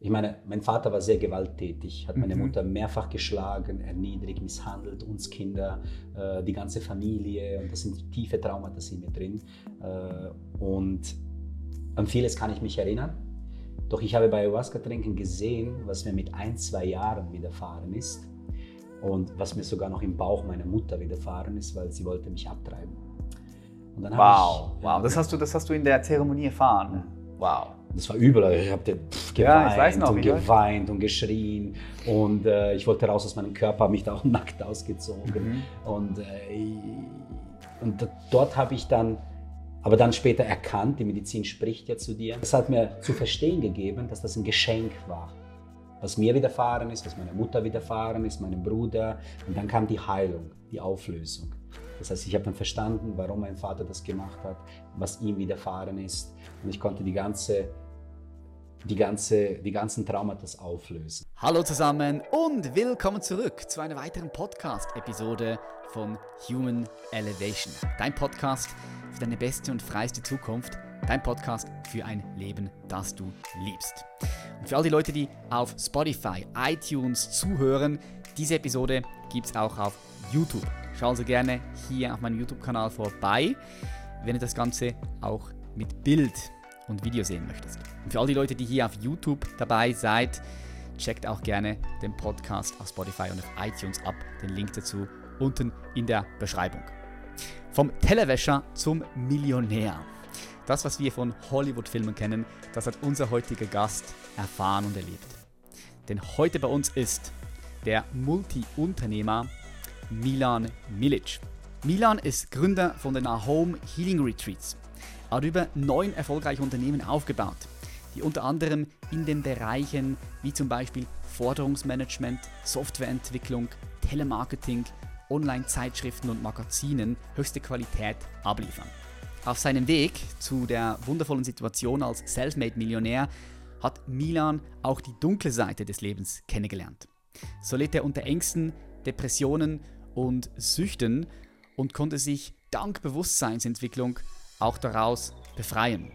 ich meine, mein Vater war sehr gewalttätig, hat meine Mhm. Mutter mehrfach geschlagen, erniedrigt, misshandelt, uns Kinder, äh, die ganze Familie und das sind tiefe Traumata in mir drin. Äh, und an vieles kann ich mich erinnern. Doch ich habe bei Ayahuasca-Trinken gesehen, was mir mit ein, zwei Jahren widerfahren ist und was mir sogar noch im Bauch meiner Mutter widerfahren ist, weil sie wollte mich abtreiben. Wow, ich, wow. Das hast, du, das hast du in der Zeremonie erfahren. Wow. Das war übel. also Ich habe Ja, geweint weiß noch, und weiß. geweint und geschrien. Und äh, ich wollte raus aus meinem Körper, habe mich da auch nackt ausgezogen. Mhm. Und, äh, und dort habe ich dann, aber dann später erkannt, die Medizin spricht ja zu dir. Das hat mir zu verstehen gegeben, dass das ein Geschenk war. Was mir widerfahren ist, was meiner Mutter widerfahren ist, meinem Bruder. Und dann kam die Heilung, die Auflösung. Das heißt, ich habe dann verstanden, warum mein Vater das gemacht hat, was ihm widerfahren ist. Und ich konnte die ganze, die ganze, die ganzen Traumata auflösen. Hallo zusammen und willkommen zurück zu einer weiteren Podcast-Episode von Human Elevation. Dein Podcast für deine beste und freiste Zukunft. Dein Podcast für ein Leben, das du liebst. Und für all die Leute, die auf Spotify, iTunes zuhören, diese Episode gibt es auch auf YouTube. Schau also gerne hier auf meinem YouTube-Kanal vorbei, wenn du das Ganze auch mit Bild und Video sehen möchtest. Und für all die Leute, die hier auf YouTube dabei seid, checkt auch gerne den Podcast auf Spotify und auf iTunes ab. Den Link dazu unten in der Beschreibung. Vom Tellerwäscher zum Millionär. Das, was wir von Hollywood-Filmen kennen, das hat unser heutiger Gast erfahren und erlebt. Denn heute bei uns ist der Multi-Unternehmer Milan Milic. Milan ist Gründer von den Home Healing Retreats. Er hat über neun erfolgreiche Unternehmen aufgebaut, die unter anderem in den Bereichen wie zum Beispiel Forderungsmanagement, Softwareentwicklung, Telemarketing, Online-Zeitschriften und Magazinen höchste Qualität abliefern. Auf seinem Weg zu der wundervollen Situation als Selfmade-Millionär hat Milan auch die dunkle Seite des Lebens kennengelernt. So litt er unter Ängsten, Depressionen und Süchten und konnte sich dank Bewusstseinsentwicklung auch daraus befreien.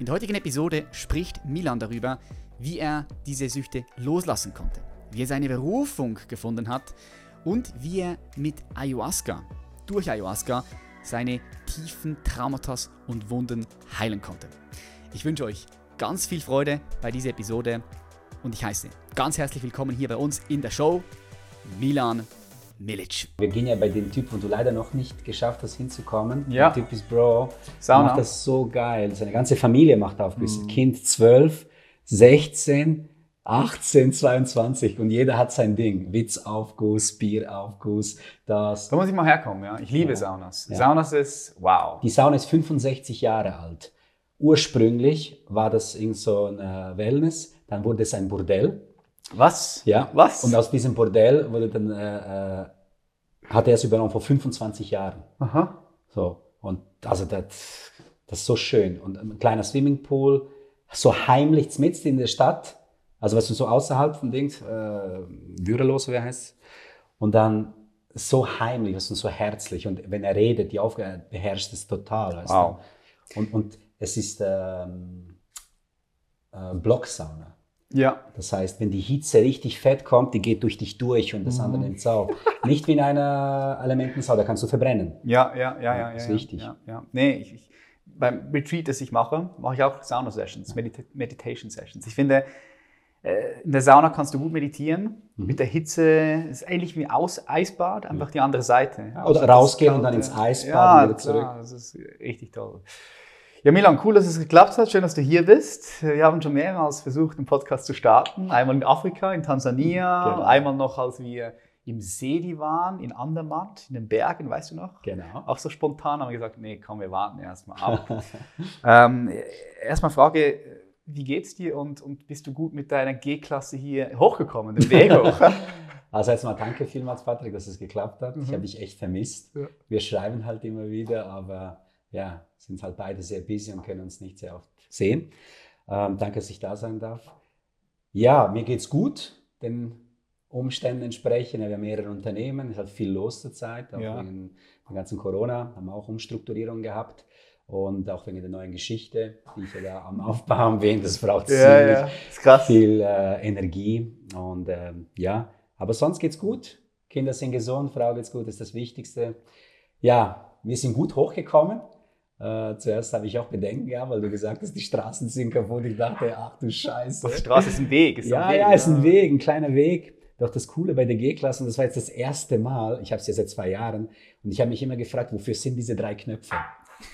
In der heutigen Episode spricht Milan darüber, wie er diese Süchte loslassen konnte, wie er seine Berufung gefunden hat und wie er mit Ayahuasca, durch Ayahuasca, seine tiefen Traumata und Wunden heilen konnte. Ich wünsche euch ganz viel Freude bei dieser Episode und ich heiße ganz herzlich willkommen hier bei uns in der Show Milan Milic. Wir gehen ja bei dem Typ, wo du leider noch nicht geschafft hast hinzukommen. Ja. Der Typ ist Bro. Sauna. Macht das so geil. Seine ganze Familie macht auf. Bis Mhm. Kind 12, 16, 18, 22 und jeder hat sein Ding. Witzaufguss, Bieraufguss, das. Da muss ich mal herkommen, ja. Ich liebe Saunas. Ja. Saunas ist wow. Die Sauna ist 65 Jahre alt. Ursprünglich war das irgend so ein äh, Wellness, dann wurde es ein Bordell. Was? Ja. Was? Und aus diesem Bordell wurde dann, äh, äh, hat er es übernommen vor 25 Jahren. Aha. So, und also das, das ist so schön. Und ein kleiner Swimmingpool, so heimlich mitten in der Stadt, also weißt du, so außerhalb von Dings, äh, Würelos, wer heißt Und dann so heimlich, weißt du, so herzlich. Und wenn er redet, die Aufgabe beherrscht es total. Weißt Wow. du? Und, und es ist ähm, äh, Blocksauna. Ja. Das heißt, wenn die Hitze richtig fett kommt, die geht durch dich durch und das andere nimmt auf. Nicht wie in einer Elementensau, da kannst du verbrennen. Ja, ja, ja, ja. ja ist ja, wichtig. Ja, ja. Nee, ich, ich, beim Retreat, das ich mache, mache ich auch Sauna-Sessions, Medita Meditation-Sessions. Ich finde, äh, in der Sauna kannst du gut meditieren. Mhm. Mit der Hitze ist ähnlich wie aus Eisbad, einfach die andere Seite. Oder Also das rausgehen und dann ins Eisbad ja, und wieder zurück. Klar, das ist richtig toll. Ja, Milan, cool, dass es geklappt hat. Schön, dass du hier bist. Wir haben schon mehrmals versucht, einen Podcast zu starten. Einmal in Afrika, in Tansania, Genau. einmal noch, als wir im Sedi waren, in Andermatt, in den Bergen, weißt du noch? Genau. Auch so spontan haben wir gesagt, nee, komm, wir warten erstmal ab. ähm, erstmal Frage, wie geht's dir und, und bist du gut mit deiner G-Klasse hier hochgekommen, den Weg hoch? Also erstmal danke vielmals, Patrick, dass es geklappt hat. Ich Mhm. habe dich echt vermisst. Ja. Wir schreiben halt immer wieder, aber ja, sind halt beide sehr busy und können uns nicht sehr oft sehen. Ähm, danke, dass ich da sein darf. Ja, mir geht's gut, den Umständen entsprechend. Wir haben mehrere Unternehmen, es ist halt viel los zur Zeit, auch Ja. wegen dem ganzen Corona, haben auch Umstrukturierung gehabt. Und auch wegen der neuen Geschichte, die ich ja da am Aufbauen bin, das braucht Ja, ziemlich ja, ist krass. viel äh, Energie. Und ähm, ja, aber sonst geht's gut. Kinder sind gesund, Frau geht's gut, das ist das Wichtigste. Ja, wir sind gut hochgekommen. Äh, zuerst habe ich auch Bedenken gehabt, weil du gesagt hast, die Straßen sind kaputt. Ich dachte, ach du Scheiße. Die Straße ist ein Weg. Ist Ja, ein Weg, ja, ist ein Weg, ein kleiner Weg. Doch das Coole bei der G-Klasse, und das war jetzt das erste Mal, ich habe es ja seit zwei Jahren, und ich habe mich immer gefragt, wofür sind diese drei Knöpfe?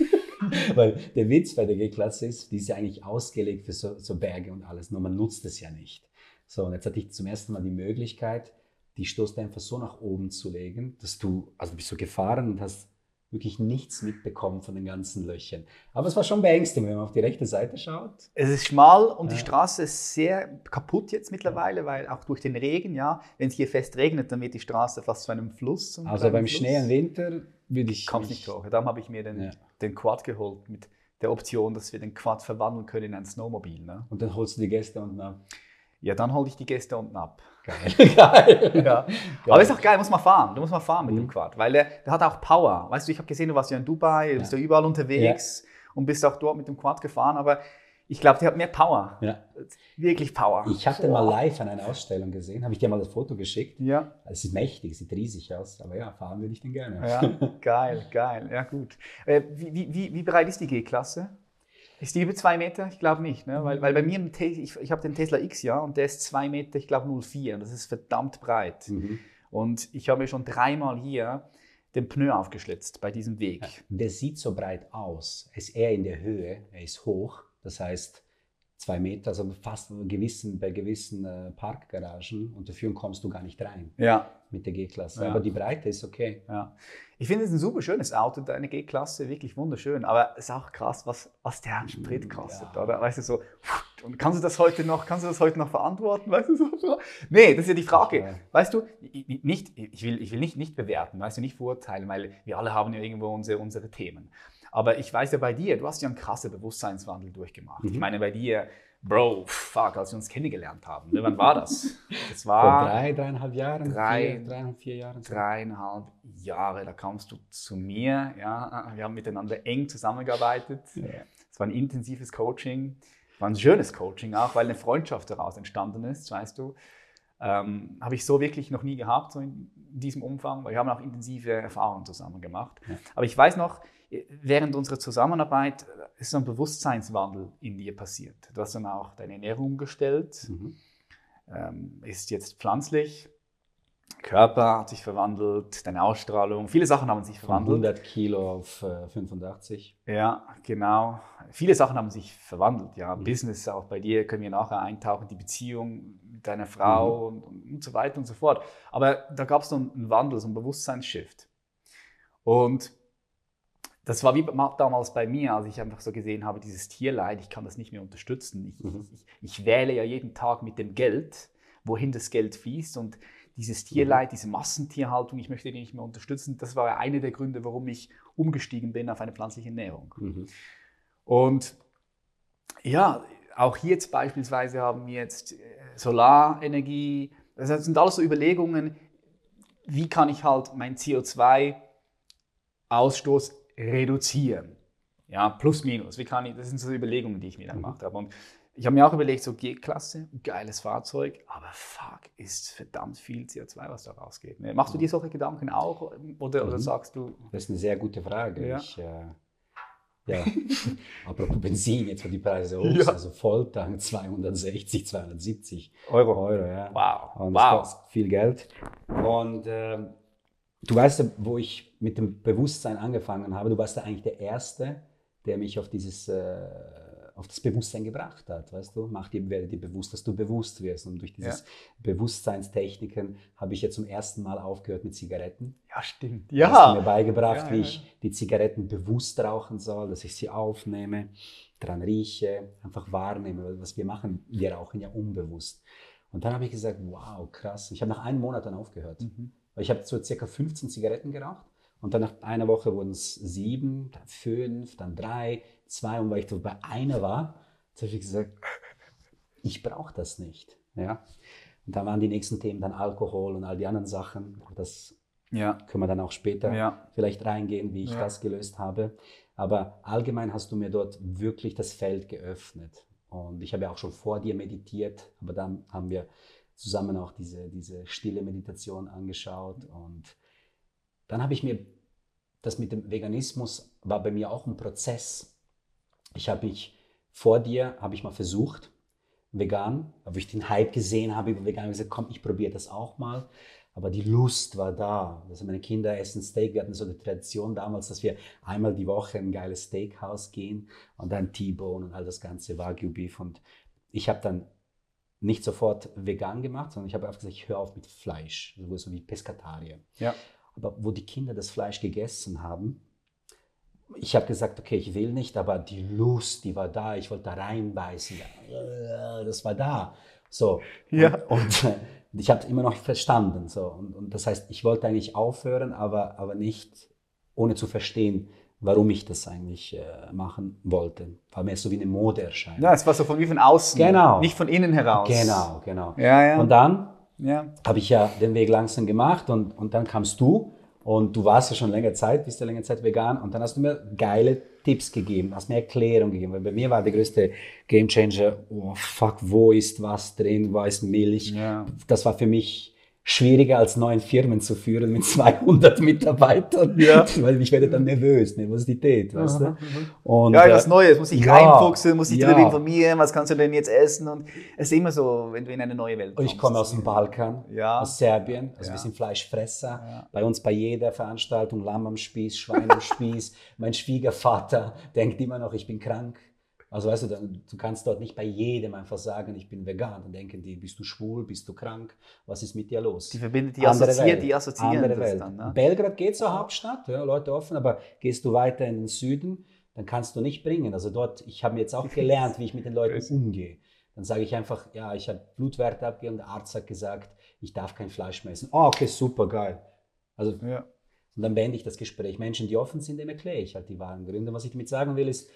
Weil der Witz bei der G-Klasse ist, die ist ja eigentlich ausgelegt für so, so Berge und alles, nur man nutzt es ja nicht. So, und jetzt hatte ich zum ersten Mal die Möglichkeit, die Stoßdämpfer so nach oben zu legen, dass du, also bist du gefahren und hast wirklich nichts mitbekommen von den ganzen Löchern. Aber es war schon beängstigend, wenn man auf die rechte Seite schaut. Es ist schmal und die Ja. Straße ist sehr kaputt jetzt mittlerweile, weil auch durch den Regen, ja, wenn es hier fest regnet, dann wird die Straße fast zu einem Fluss. zum Also beim Fluss. Schnee im Winter würde ich Kommt nicht hoch. Darum habe ich mir den, Ja. den Quad geholt mit der Option, dass wir den Quad verwandeln können in ein Snowmobil. Ne? Und dann holst du die Gäste unten ab. Ja, dann hole ich die Gäste unten ab. Geil. Geil. Ja. Aber ist auch geil, muss man fahren. Du musst mal fahren mit Mhm. dem Quad, weil der, der hat auch Power. Weißt du, ich habe gesehen, du warst ja in Dubai, du bist ja überall unterwegs und bist auch dort mit dem Quad gefahren, aber ich glaube, der hat mehr Power. Ja. Wirklich Power. Ich habe den mal live an einer Ausstellung gesehen, habe ich dir mal das Foto geschickt. Ja, Es ist mächtig, sieht riesig aus, aber ja, fahren würde ich den gerne. ja, geil, geil. Ja, gut. Äh, wie, wie, wie, wie breit ist die G-Klasse? Ist die über zwei Meter? Ich glaube nicht, ne? weil, weil bei mir, im Te ich, ich habe den Tesla X ja und der ist zwei Meter, ich glaube 0,4 und das ist verdammt breit. Mhm. Und ich habe mir schon dreimal hier den Pneu aufgeschlitzt bei diesem Weg. Der sieht so breit aus. Er ist eher in der Höhe, er ist hoch, das heißt zwei Meter, also fast gewissen, bei gewissen äh, Parkgaragen und dafür kommst du gar nicht rein Ja, mit der G-Klasse. Ja. Aber die Breite ist okay. ja. Ich finde es ein super schönes Auto, deine G-Klasse, wirklich wunderschön. Aber es ist auch krass, was, was der an Sprit kostet, Ja. oder? Weißt du, so, und kannst du das heute noch, kannst du das heute noch verantworten? Weißt du, so. Nee, das ist ja die Frage. Ja. Weißt du, ich- ich- nicht, ich will, ich will nicht, nicht bewerten, weißt du, nicht verurteilen, weil wir alle haben ja irgendwo unsere, unsere Themen. Aber ich weiß ja bei dir, du hast ja einen krassen Bewusstseinswandel durchgemacht. Ich Mhm. meine, bei dir, Bro, fuck, als wir uns kennengelernt haben, ne, wann war das? Das Vor war drei, dreieinhalb Jahren, Drei- vier, dreieinhalb, vier Jahren. so. dreieinhalb Jahre, da kamst du zu mir. Ja, wir haben miteinander eng zusammengearbeitet. Ja. Es war ein intensives Coaching, es war ein schönes Coaching auch, weil eine Freundschaft daraus entstanden ist, weißt du. Ähm, Habe ich so wirklich noch nie gehabt, so in diesem Umfang, weil wir haben auch intensive Erfahrungen zusammen gemacht. Ja. Aber ich weiß noch, während unserer Zusammenarbeit ist so ein Bewusstseinswandel in dir passiert. Du hast dann auch deine Ernährung umgestellt, Mhm. ähm, ist jetzt pflanzlich, Körper hat sich verwandelt, deine Ausstrahlung, viele Sachen haben sich Von verwandelt. 100 Kilo auf äh, 85. Ja, genau. Viele Sachen haben sich verwandelt. Ja, Mhm. Business auch bei dir können wir nachher eintauchen, die Beziehung mit deiner Frau Mhm. und, und so weiter und so fort. Aber da gab es so einen Wandel, so einen Bewusstseinsshift. Und das war wie damals bei mir, als ich einfach so gesehen habe, dieses Tierleid, ich kann das nicht mehr unterstützen. Ich, Mhm. ich, ich wähle ja jeden Tag mit dem Geld, wohin das Geld fließt und dieses Tierleid, diese Massentierhaltung, ich möchte die nicht mehr unterstützen. Das war einer der Gründe, warum ich umgestiegen bin auf eine pflanzliche Ernährung. Mhm. Und ja, auch hier jetzt beispielsweise haben wir jetzt äh, Solarenergie. Das sind alles so Überlegungen, wie kann ich halt meinen CO2-Ausstoß reduzieren? Ja, plus minus. Wie kann ich, das sind so Überlegungen, die ich mir dann Mhm. gemacht habe. Und ich habe mir auch überlegt, so G-Klasse, geiles Fahrzeug, aber fuck, ist verdammt viel CO2, was da rausgeht. Ne? Machst du dir solche Gedanken auch oder, oder Mhm. sagst du, Das ist eine sehr gute Frage. Ja. Ich, äh, ja, apropos Benzin, jetzt wo die Preise hoch Ja. also Volltank 260, 270 Euro? Euro, ja. Wow, Und das wow. kostet viel Geld. Und ähm, du weißt ja, wo ich mit dem Bewusstsein angefangen habe, du warst ja eigentlich der Erste, der mich auf dieses, äh, auf das Bewusstsein gebracht hat, weißt du? Mach dir, werde dir bewusst, dass du bewusst wirst. Und durch dieses Bewusstseinstechniken habe ich ja zum ersten Mal aufgehört mit Zigaretten. Ja, stimmt. Du hast mir Ja. beigebracht, Ja, wie ja, ich die Zigaretten bewusst rauchen soll, dass ich sie aufnehme, dran rieche, einfach wahrnehme. Was wir machen, wir rauchen ja unbewusst. Und dann habe ich gesagt, wow, krass. Ich habe nach einem Monat dann aufgehört. Mhm. Ich habe so circa 15 Zigaretten geraucht und dann nach einer Woche wurden es sieben, dann fünf, dann drei, zwei und weil ich so bei einer war, habe ich gesagt, ich brauche das nicht. Ja? Und dann waren die nächsten Themen dann Alkohol und all die anderen Sachen. Das Ja. können wir dann auch später Ja. vielleicht reingehen, wie ich Ja. das gelöst habe. Aber allgemein hast du mir dort wirklich das Feld geöffnet. Und ich habe ja auch schon vor dir meditiert, aber dann haben wir zusammen auch diese, diese stille Meditation angeschaut. Und dann habe ich mir, das mit dem Veganismus war bei mir auch ein Prozess. Ich habe mich vor dir, habe ich mal versucht, vegan, aber ich den Hype gesehen habe über vegan, habe gesagt, komm, ich probiere das auch mal. Aber die Lust war da. Also meine Kinder essen Steak. Wir hatten so eine Tradition damals, dass wir einmal die Woche in ein geiles Steakhouse gehen und dann T-Bone und all das ganze Wagyu Beef. Und ich habe dann nicht sofort vegan gemacht, sondern ich habe einfach gesagt, ich höre auf mit Fleisch, so wie Pescatarier. Ja. Aber wo die Kinder das Fleisch gegessen haben, ich habe gesagt, okay, ich will nicht, aber die Lust, die war da, ich wollte da reinbeißen, das war da. So. Ja. Und, und ich habe es immer noch verstanden. So. Und, und, das heißt, ich wollte eigentlich aufhören, aber, aber nicht ohne zu verstehen, warum ich das eigentlich äh, machen wollte. War mir so wie eine Modeerscheinung. Ja, es war so von wie von außen, Genau. nicht von innen heraus. Genau, genau. Ja, ja. Und dann ja. habe ich ja den Weg langsam gemacht und, und dann kamst du und du warst ja schon länger Zeit, bist ja länger Zeit vegan und dann hast du mir geile Tipps gegeben, hast mir Erklärung gegeben, weil bei mir war der größte Gamechanger, oh fuck, wo ist was drin, wo ist Milch? Ja. Das war für mich schwieriger als neun Firmen zu führen mit 200 Mitarbeitern, Ja. weil ich werde dann nervös, Nervosität, weißt du? Und, Ja, äh, was Neues, muss ich ja, reinfuchsen, muss ich ja. darüber informieren, was kannst du denn jetzt essen? Und es ist immer so, wenn du in eine neue Welt kommst. ich komme aus dem Balkan, Ja. aus Serbien. Also wir sind Fleischfresser. Ja. Bei uns bei jeder Veranstaltung Lamm am Spieß, Schwein am Spieß. Mein Schwiegervater denkt immer noch, ich bin krank. Also weißt du, dann, du kannst dort nicht bei jedem einfach sagen, ich bin vegan. Dann denken die, bist du schwul, bist du krank, was ist mit dir los? Die verbindet, die Andere assoziiert, Welt. die assoziieren Andere Welt. dann. Ne? Belgrad geht zur Hauptstadt, ja, Leute offen, aber gehst du weiter in den Süden, dann kannst du nicht bringen. Also dort, ich habe jetzt auch gelernt, wie ich mit den Leuten umgehe. Dann sage ich einfach, ja, ich habe Blutwerte abgegeben, der Arzt hat gesagt, ich darf kein Fleisch mehr essen. Oh, okay, super, geil. Also, Ja. und dann beende ich das Gespräch. Menschen, die offen sind, dem erkläre ich halt die wahren Gründe. Was ich damit sagen will, ist,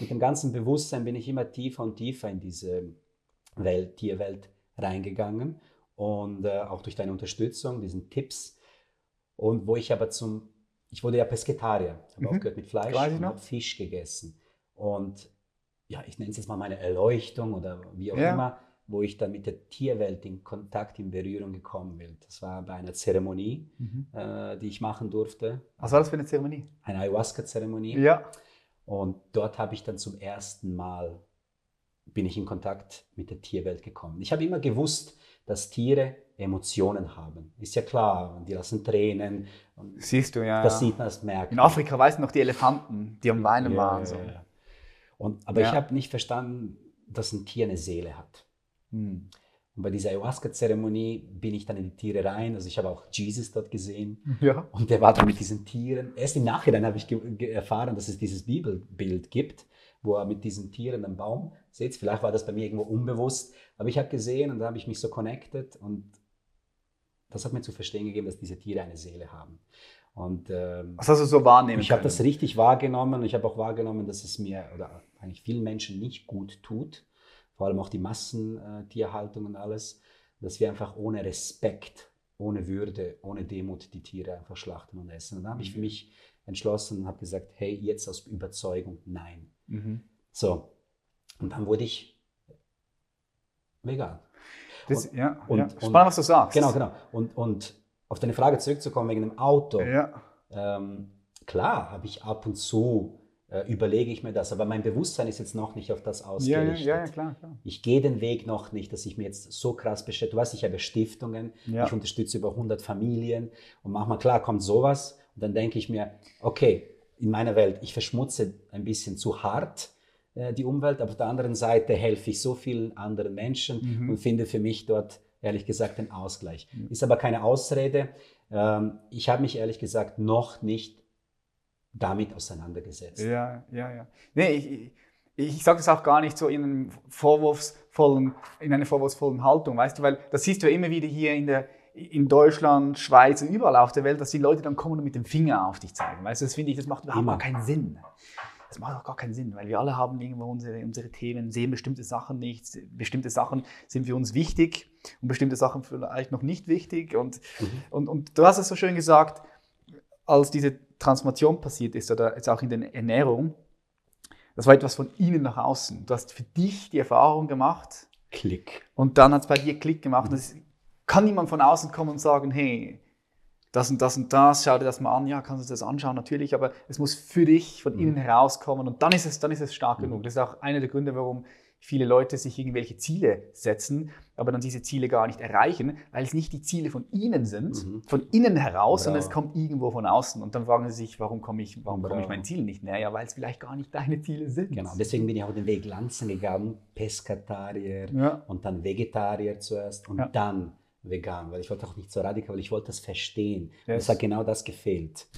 mit dem ganzen Bewusstsein bin ich immer tiefer und tiefer in diese Welt, Tierwelt reingegangen. Und äh, auch durch deine Unterstützung, diesen Tipps. Und wo ich aber zum, ich wurde ja Pesketarier, habe Mhm. aufgehört mit Fleisch ich und habe Fisch gegessen. Und ja, ich nenne es jetzt mal meine Erleuchtung oder wie auch Ja. immer, wo ich dann mit der Tierwelt in Kontakt, in Berührung gekommen bin. Das war bei einer Zeremonie, Mhm. äh, die ich machen durfte. Was war das für eine Zeremonie? Eine Ayahuasca-Zeremonie. Ja. Und dort habe ich dann zum ersten Mal, bin ich in Kontakt mit der Tierwelt gekommen. Ich habe immer gewusst, dass Tiere Emotionen haben. Ist ja klar, die lassen Tränen. Siehst du, ja. das sieht man, das merkt In. Afrika, weißt du noch, die Elefanten, die am Weinen Ja, waren. So. ja. Und, aber Ja. ich habe nicht verstanden, dass ein Tier eine Seele hat. Hm. Und bei dieser Ayahuasca-Zeremonie bin ich dann in die Tiere rein. Also ich habe auch Jesus dort gesehen. Ja. Und der war dann mit diesen Tieren. Erst im Nachhinein habe ich erfahren, dass es dieses Bibelbild gibt, wo er mit diesen Tieren am Baum sitzt. Vielleicht war das bei mir irgendwo unbewusst, aber ich habe gesehen und da habe ich mich so connected und das hat mir zu verstehen gegeben, dass diese Tiere eine Seele haben. Und ähm, Was hast du so wahrnehmen ich habe das richtig wahrgenommen und ich habe auch wahrgenommen, dass es mir oder eigentlich vielen Menschen nicht gut tut, vor allem auch die Massentierhaltung und alles, dass wir einfach ohne Respekt, ohne Würde, ohne Demut die Tiere einfach schlachten und essen. Und da habe ich für mich entschlossen und habe gesagt, hey, jetzt aus Überzeugung, nein. Mhm. So, und dann wurde ich vegan. Das, ja, und- ja. und- Spannend, was du sagst. Genau, genau. Und, und auf deine Frage zurückzukommen wegen dem Auto. Ja. Ähm, klar, habe ich ab und zu, äh, überlege ich mir das, aber mein Bewusstsein ist jetzt noch nicht auf das Ja, ja, ausgerichtet. ja, ja, klar, klar. Ich gehe den Weg noch nicht, dass ich mir jetzt so krass beschäftige. Du weißt, ich habe Stiftungen, ich unterstütze über 100 Familien und manchmal, klar, kommt sowas und dann denke ich mir, okay, in meiner Welt, ich verschmutze ein bisschen zu hart äh, die Umwelt, aber auf der anderen Seite helfe ich so vielen anderen Menschen Mhm. und finde für mich dort ehrlich gesagt den Ausgleich. Ist aber keine Ausrede. Ähm, ich habe mich ehrlich gesagt noch nicht damit auseinandergesetzt. Ja, ja, ja. Nee, ich, ich, ich sage das auch gar nicht so in, einem vorwurfsvollen, in einer vorwurfsvollen Haltung, weißt du, weil das siehst du ja immer wieder hier in, der, in Deutschland, Schweiz und überall auf der Welt, dass die Leute dann kommen und mit dem Finger auf dich zeigen. Weißt du, das finde ich, das macht überhaupt Immer. gar keinen Sinn. Das macht auch gar keinen Sinn, weil wir alle haben irgendwo unsere, unsere Themen, sehen bestimmte Sachen nicht, bestimmte Sachen sind für uns wichtig und bestimmte Sachen vielleicht noch nicht wichtig. Und, Mhm. und, und du hast es so schön gesagt, als diese Transformation passiert ist oder jetzt auch in der Ernährung, das war etwas von innen nach außen. Du hast für dich die Erfahrung gemacht. Klick. Und dann hat es bei dir Klick gemacht. Das kann niemand von außen kommen und sagen, hey, das und das und das, schau dir das mal an. Ja, kannst du das anschauen, natürlich, aber es muss für dich von innen herauskommen und dann ist es, dann ist es stark genug. Das ist auch einer der Gründe, warum viele Leute sich irgendwelche Ziele setzen, aber dann diese Ziele gar nicht erreichen, weil es nicht die Ziele von ihnen sind, mhm. von innen heraus, sondern es kommt irgendwo von außen. Und dann fragen sie sich, warum komme ich, warum komme ich meinen Zielen nicht näher? Ja, weil es vielleicht gar nicht deine Ziele sind. Genau, deswegen bin ich auch den Weg langsam gegangen, Peskatarier ja. und dann Vegetarier zuerst und ja. dann vegan, weil ich wollte auch nicht so radikal, weil ich wollte das verstehen. Yes. Es hat genau das gefehlt.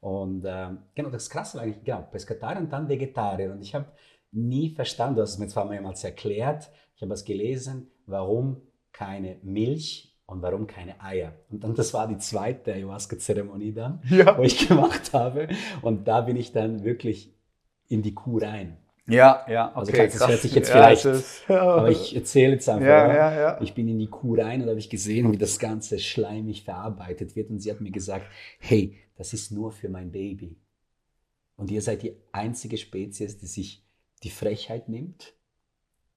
Und ähm, genau, das Krasse war eigentlich, genau, Peskatarier und dann Vegetarier. Und ich habe nie verstanden, du hast es mir zwar mehrmals erklärt, ich habe es gelesen, warum keine Milch und warum keine Eier. Und dann, das war die zweite Ayahuasca-Zeremonie dann, ja. wo ich gemacht habe. Und da bin ich dann wirklich in die Kuh rein. Ja, ja, also okay. Also das hört sich jetzt vielleicht, ja, ist, ja. aber ich erzähle jetzt einfach. Ja. Ich bin in die Kuh rein und habe ich gesehen, wie das Ganze schleimig verarbeitet wird. Und sie hat mir gesagt, hey, das ist nur für mein Baby. Und ihr seid die einzige Spezies, die sich die Frechheit nimmt,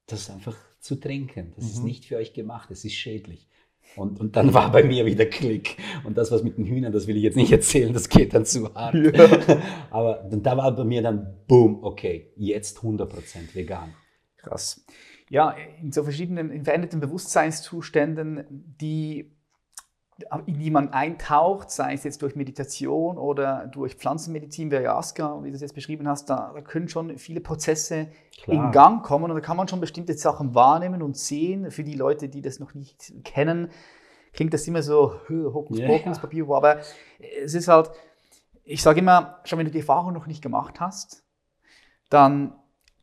das einfach zu trinken. Das mhm. ist nicht für euch gemacht, es ist schädlich. Und, und dann war bei mir wieder Klick. Und das, was mit den Hühnern, das will ich jetzt nicht erzählen, das geht dann zu hart. Ja. Aber da war bei mir dann, boom, okay, jetzt 100% vegan. Krass. Ja, in so verschiedenen, in veränderten Bewusstseinszuständen, die in die man eintaucht, sei es jetzt durch Meditation oder durch Pflanzenmedizin, wie Ayahuasca, wie du es jetzt beschrieben hast, da, da können schon viele Prozesse Klar. in Gang kommen und da kann man schon bestimmte Sachen wahrnehmen und sehen. Für die Leute, die das noch nicht kennen, klingt das immer so Hokus Pokus, Papier, aber es ist halt, ich sage immer, schon wenn du die Erfahrung noch nicht gemacht hast, dann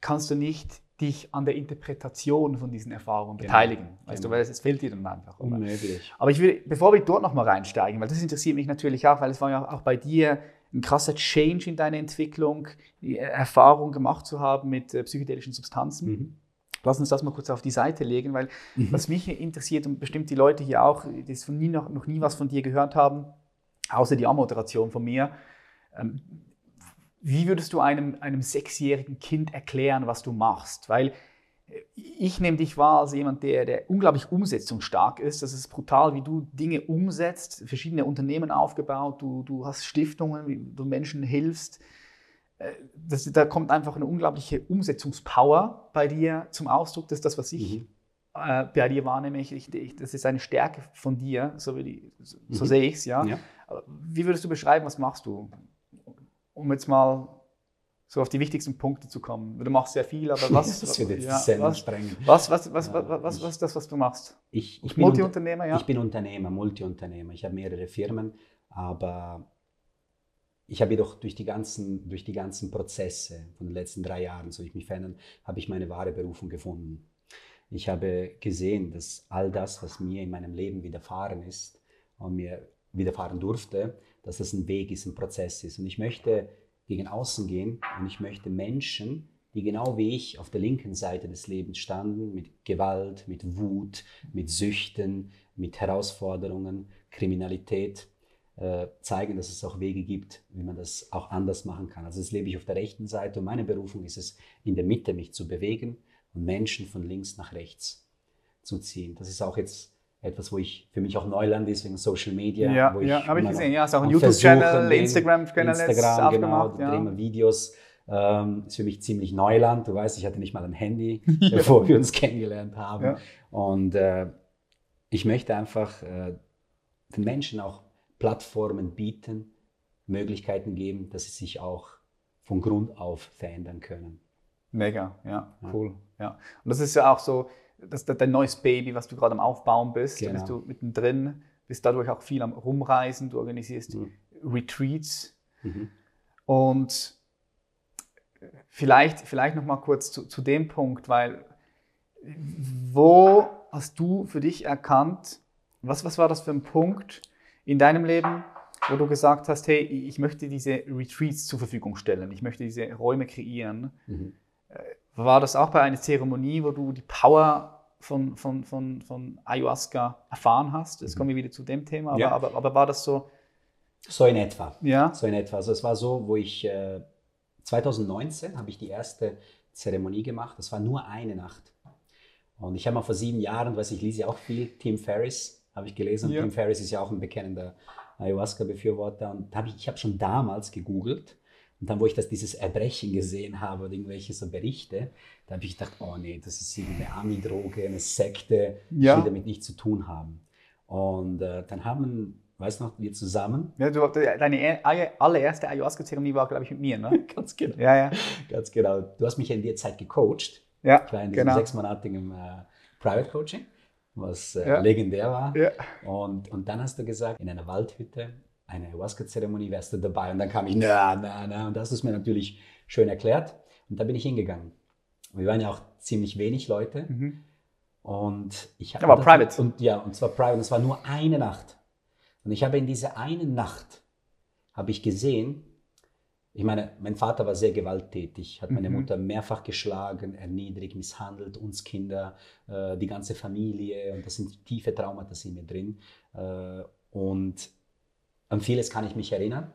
kannst du nicht dich an der Interpretation von diesen Erfahrungen genau. beteiligen. Weißt genau. du, weil es, fehlt dir dann einfach. Unmöglich. Aber ich will, bevor wir dort nochmal reinsteigen, weil das interessiert mich natürlich auch, weil es war ja auch bei dir ein krasser Change in deiner Entwicklung, die Erfahrung gemacht zu haben mit äh, psychedelischen Substanzen. Mhm. Lass uns das mal kurz auf die Seite legen, weil mhm. was mich interessiert und bestimmt die Leute hier auch, die von nie noch, noch nie was von dir gehört haben, außer die Anmoderation von mir, ähm, wie würdest du einem, einem sechsjährigen Kind erklären, was du machst? Weil äh, ich nehme dich wahr als jemand, der, der unglaublich umsetzungsstark ist. Das ist brutal, wie du Dinge umsetzt, verschiedene Unternehmen aufgebaut, du, du hast Stiftungen, wie du Menschen hilfst. Äh, das, da kommt einfach eine unglaubliche Umsetzungspower bei dir zum Ausdruck. Das ist das, was ich mhm. äh, bei dir wahrnehme. Ich, ich, das ist eine Stärke von dir, so, die, so, so mhm. sehe ich es. Ja? ja. Wie würdest du beschreiben, was machst du? Um jetzt mal so auf die wichtigsten Punkte zu kommen. Du machst sehr viel, aber was, das wird jetzt ja, sehr was, was, was, was, was, was, was ist das, was du machst? Ich, ich Multiunternehmer, ja? Ich bin Unternehmer, Multiunternehmer. Ich habe mehrere Firmen, aber ich habe jedoch durch die ganzen, durch die ganzen Prozesse von den letzten drei Jahren, so ich mich verändern, habe ich meine wahre Berufung gefunden. Ich habe gesehen, dass all das, was mir in meinem Leben widerfahren ist und mir widerfahren durfte, dass das ein Weg ist, ein Prozess ist. Und ich möchte gegen außen gehen und ich möchte Menschen, die genau wie ich auf der linken Seite des Lebens standen, mit Gewalt, mit Wut, mit Süchten, mit Herausforderungen, Kriminalität, äh, zeigen, dass es auch Wege gibt, wie man das auch anders machen kann. Also das lebe ich auf der rechten Seite und meine Berufung ist es, in der Mitte mich zu bewegen und Menschen von links nach rechts zu ziehen. Das ist auch jetzt etwas, wo ich für mich auch Neuland ist wegen Social Media. Ja, wo ich ja habe ich gesehen. Ja, ist auch ein YouTube-Channel, Instagram-Channel. Instagram, genau, ja. drehen wir Videos. Ähm, ist für mich ziemlich Neuland. Du weißt, ich hatte nicht mal ein Handy, ja. bevor wir uns kennengelernt haben. Ja. Und äh, ich möchte einfach äh, den Menschen auch Plattformen bieten, Möglichkeiten geben, dass sie sich auch von Grund auf verändern können. Mega, ja, cool. Ja. Und das ist ja auch so, das ist dein neues Baby, was du gerade am Aufbauen bist. Genau. Da bist du mittendrin, bist dadurch auch viel am Rumreisen, du organisierst mhm. Retreats. Mhm. Und vielleicht, vielleicht noch mal kurz zu, zu dem Punkt, weil wo hast du für dich erkannt, was, was war das für ein Punkt in deinem Leben, wo du gesagt hast, hey, ich möchte diese Retreats zur Verfügung stellen, ich möchte diese Räume kreieren. Mhm. Äh, war das auch bei einer Zeremonie, wo du die Power von, von, von, von Ayahuasca erfahren hast? Jetzt mhm. kommen wir wieder zu dem Thema, aber, ja. aber, aber war das so? So in etwa. Ja. So in etwa. Also es war so, wo ich äh, 2019 habe ich die erste Zeremonie gemacht. Das war nur eine Nacht. Und ich habe mal vor sieben Jahren, weiß ich, lese ja auch viel, Tim Ferriss habe ich gelesen. Ja. Tim Ferriss ist ja auch ein bekennender Ayahuasca-Befürworter. Und hab ich, ich habe schon damals gegoogelt. Und dann, wo ich das, dieses Erbrechen gesehen habe oder irgendwelche so Berichte, da habe ich gedacht, oh nee, das ist irgendeine Ami-Droge, eine Sekte, Ja. will damit nichts zu tun haben. Und äh, dann haben, weißt du noch, wir zusammen, ja du, deine er- allererste Ayahuasca-Zeremonie war, glaube ich, mit mir, ne? ganz genau, Ja, ja. ganz genau, du hast mich ja in der Zeit gecoacht. Ja, Ich war in diesem genau. sechsmonatigen äh, Private Coaching, was äh, Ja. legendär war. Ja. Und, und dann hast du gesagt, in einer Waldhütte, eine Ayahuasca-Zeremonie wärst du dabei. Und dann kam ich, na, na, na. Und das du mir natürlich schön erklärt. Und da bin ich hingegangen. Wir waren ja auch ziemlich wenig Leute. Mhm. Und ich habe. Aber private. Und ja, und zwar private. Und es war nur eine Nacht. Und ich habe in dieser einen Nacht habe ich gesehen, ich meine, mein Vater war sehr gewalttätig, hat meine Mhm. Mutter mehrfach geschlagen, erniedrigt, misshandelt, uns Kinder, äh, die ganze Familie. Und das sind tiefe Traumata in mir drin. Äh, und an vieles kann ich mich erinnern.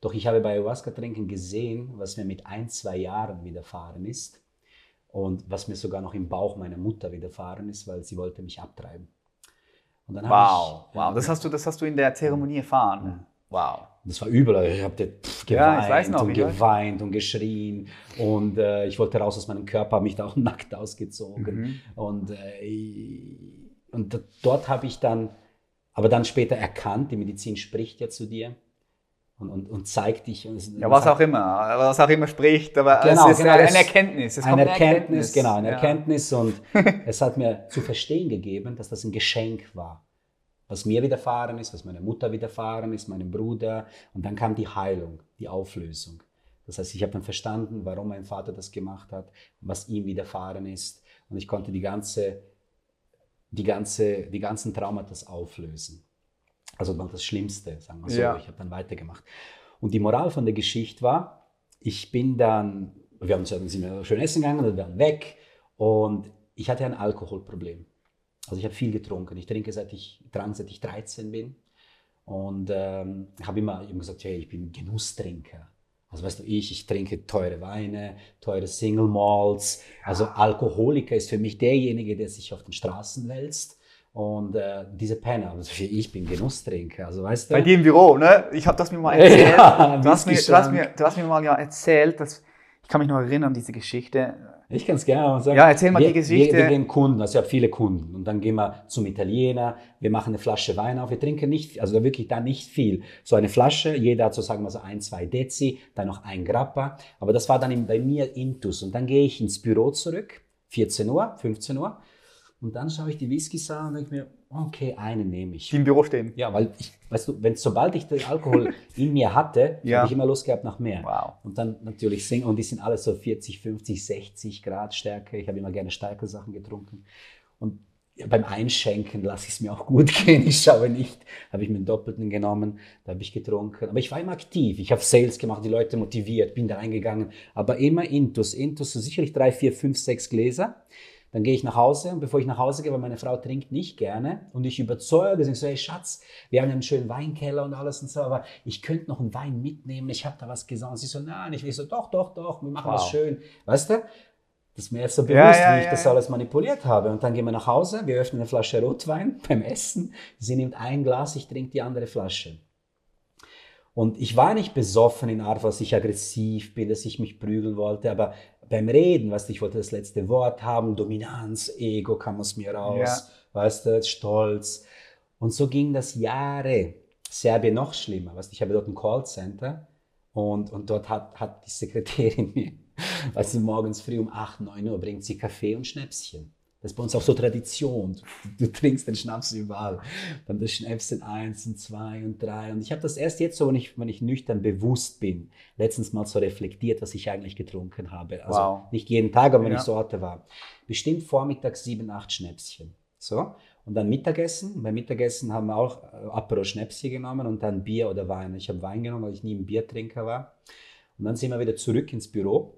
Doch ich habe bei Ayahuasca trinken gesehen, was mir mit ein, zwei Jahren widerfahren ist und was mir sogar noch im Bauch meiner Mutter widerfahren ist, weil sie wollte mich abtreiben. Wow, ich, wow. Das hast, du, das hast du in der Zeremonie erfahren. Wow. das war übel. Ich habe Ja, geweint weiß noch, und geweint und geschrien und äh, ich wollte raus aus meinem Körper, habe mich da auch nackt ausgezogen Mhm. und äh, und dort habe ich dann, aber dann später erkannt, die Medizin spricht ja zu dir und, und, und zeigt dich. Und Ja, was auch immer, was auch immer spricht, aber Genau, es ist genau, eine Erkenntnis. Es eine kommt Erkenntnis, genau, eine Ja. Erkenntnis und es hat mir zu verstehen gegeben, dass das ein Geschenk war. Was mir widerfahren ist, was meiner Mutter widerfahren ist, meinem Bruder und dann kam die Heilung, die Auflösung. Das heißt, ich habe dann verstanden, warum mein Vater das gemacht hat, was ihm widerfahren ist und ich konnte die ganze, die ganze, die ganzen Traumata auflösen. Also dann das Schlimmste, sagen wir so. Ja. Ich habe dann weitergemacht. Und die Moral von der Geschichte war, ich bin dann, wir haben sind wir schön essen gegangen, und wir waren weg und ich hatte ein Alkoholproblem. Also ich habe viel getrunken. Ich trinke seit ich, trank seit ich 13 bin und ähm, habe immer eben gesagt, hey, ich bin Genusstrinker. Also weißt du, ich, ich trinke teure Weine, teure Single Malts. Also Alkoholiker ist für mich derjenige, der sich auf den Straßen wälzt. Und äh, diese Penner, also ich bin Genusstrinker. Also weißt du, Bei dir im Büro, ne? Ich habe das mir mal erzählt. Ja, du, hast mir, du, hast mir, du hast mir mal ja erzählt, dass, ich kann mich noch erinnern an diese Geschichte. Ich kann es gerne mal sagen. Ja, erzähl mal wir, die Geschichte. Wir, wir gehen Kunden, also ich habe viele Kunden. Und dann gehen wir zum Italiener, wir machen eine Flasche Wein auf. Wir trinken nicht, also wirklich da nicht viel. So eine Flasche, jeder hat so sagen wir so ein, zwei Dezi, dann noch ein Grappa. Aber das war dann bei mir Intus. Und dann gehe ich ins Büro zurück, 14 Uhr, 15 Uhr. Und dann schaue ich die Whiskys an und denke mir, okay, einen nehme ich. Die im Büro stehen. Ja, weil ich, weißt du, wenn sobald ich den Alkohol in mir hatte, Ja. habe ich immer Lust gehabt nach mehr. Wow. Und dann natürlich singen, und die sind alle so 40, 50, 60 Grad Stärke. Ich habe immer gerne starke Sachen getrunken. Und ja, beim Einschenken lasse ich es mir auch gut gehen. Ich schaue nicht. Habe ich mir einen Doppelten genommen, da habe ich getrunken. Aber ich war immer aktiv. Ich habe Sales gemacht, die Leute motiviert, bin da reingegangen. Aber immer Intus, Intus, so sicherlich drei, vier, fünf, sechs Gläser. Dann gehe ich nach Hause und bevor ich nach Hause gehe, weil meine Frau trinkt nicht gerne und ich überzeuge sie, so, hey Schatz, wir haben einen schönen Weinkeller und alles und so, aber ich könnte noch einen Wein mitnehmen, ich habe da was gesagt. Und sie so, nein, ich will so, doch, doch, doch, wir machen Wow. was schön. Weißt du? Das ist mir jetzt so bewusst, Ja, ja, wie ich ja, das alles manipuliert habe. Und dann gehen wir nach Hause, wir öffnen eine Flasche Rotwein beim Essen. Sie nimmt ein Glas, ich trinke die andere Flasche. Und ich war nicht besoffen in Art, dass ich aggressiv bin, dass ich mich prügeln wollte, aber beim Reden, weißt du, ich wollte das letzte Wort haben, Dominanz, Ego kam aus mir raus, weißt du, Stolz. Und so ging das Jahre. Serbien noch schlimmer, weißt du, ich habe dort ein Callcenter und, und dort hat, hat die Sekretärin mir, weißt du, morgens früh um 8, 9 Uhr bringt sie Kaffee und Schnäpschen. Das ist bei uns auch so Tradition. Du, du trinkst den Schnaps überall. Dann das Schnäpschen eins und zwei und drei. Und ich habe das erst jetzt so, wenn ich, wenn ich nüchtern bewusst bin, letztens mal so reflektiert, was ich eigentlich getrunken habe. Also Wow. nicht jeden Tag, aber wenn Ja. ich so hatte war. Bestimmt vormittags sieben, acht Schnäpschen. So. Und dann Mittagessen. Beim Mittagessen haben wir auch äh, Apero Schnäpschen genommen und dann Bier oder Wein. Ich habe Wein genommen, weil ich nie ein Biertrinker war. Und dann sind wir wieder zurück ins Büro.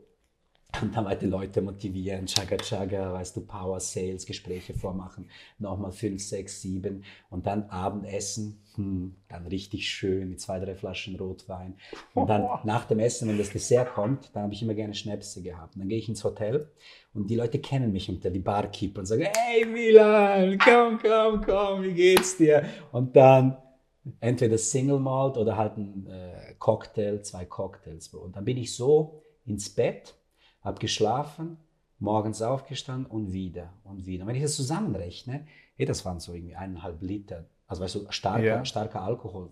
Und dann weiter Leute motivieren, Chaga Chaga, weißt du, Power Sales, Gespräche vormachen, nochmal fünf, sechs, sieben und dann Abendessen, hm, dann richtig schön mit zwei, drei Flaschen Rotwein. Und dann nach dem Essen, wenn das Dessert kommt, dann habe ich immer gerne Schnäpse gehabt. Und dann gehe ich ins Hotel und die Leute kennen mich unter die Barkeeper und sagen, hey Milan, komm, komm, komm, wie geht's dir? Und dann entweder Single Malt oder halt ein äh, Cocktail, zwei Cocktails. Und dann bin ich so ins Bett habe geschlafen, morgens aufgestanden und wieder und wieder. Und wenn ich das zusammenrechne, hey, das waren so irgendwie eineinhalb Liter. Also weißt du, starker, ja. starker Alkohol,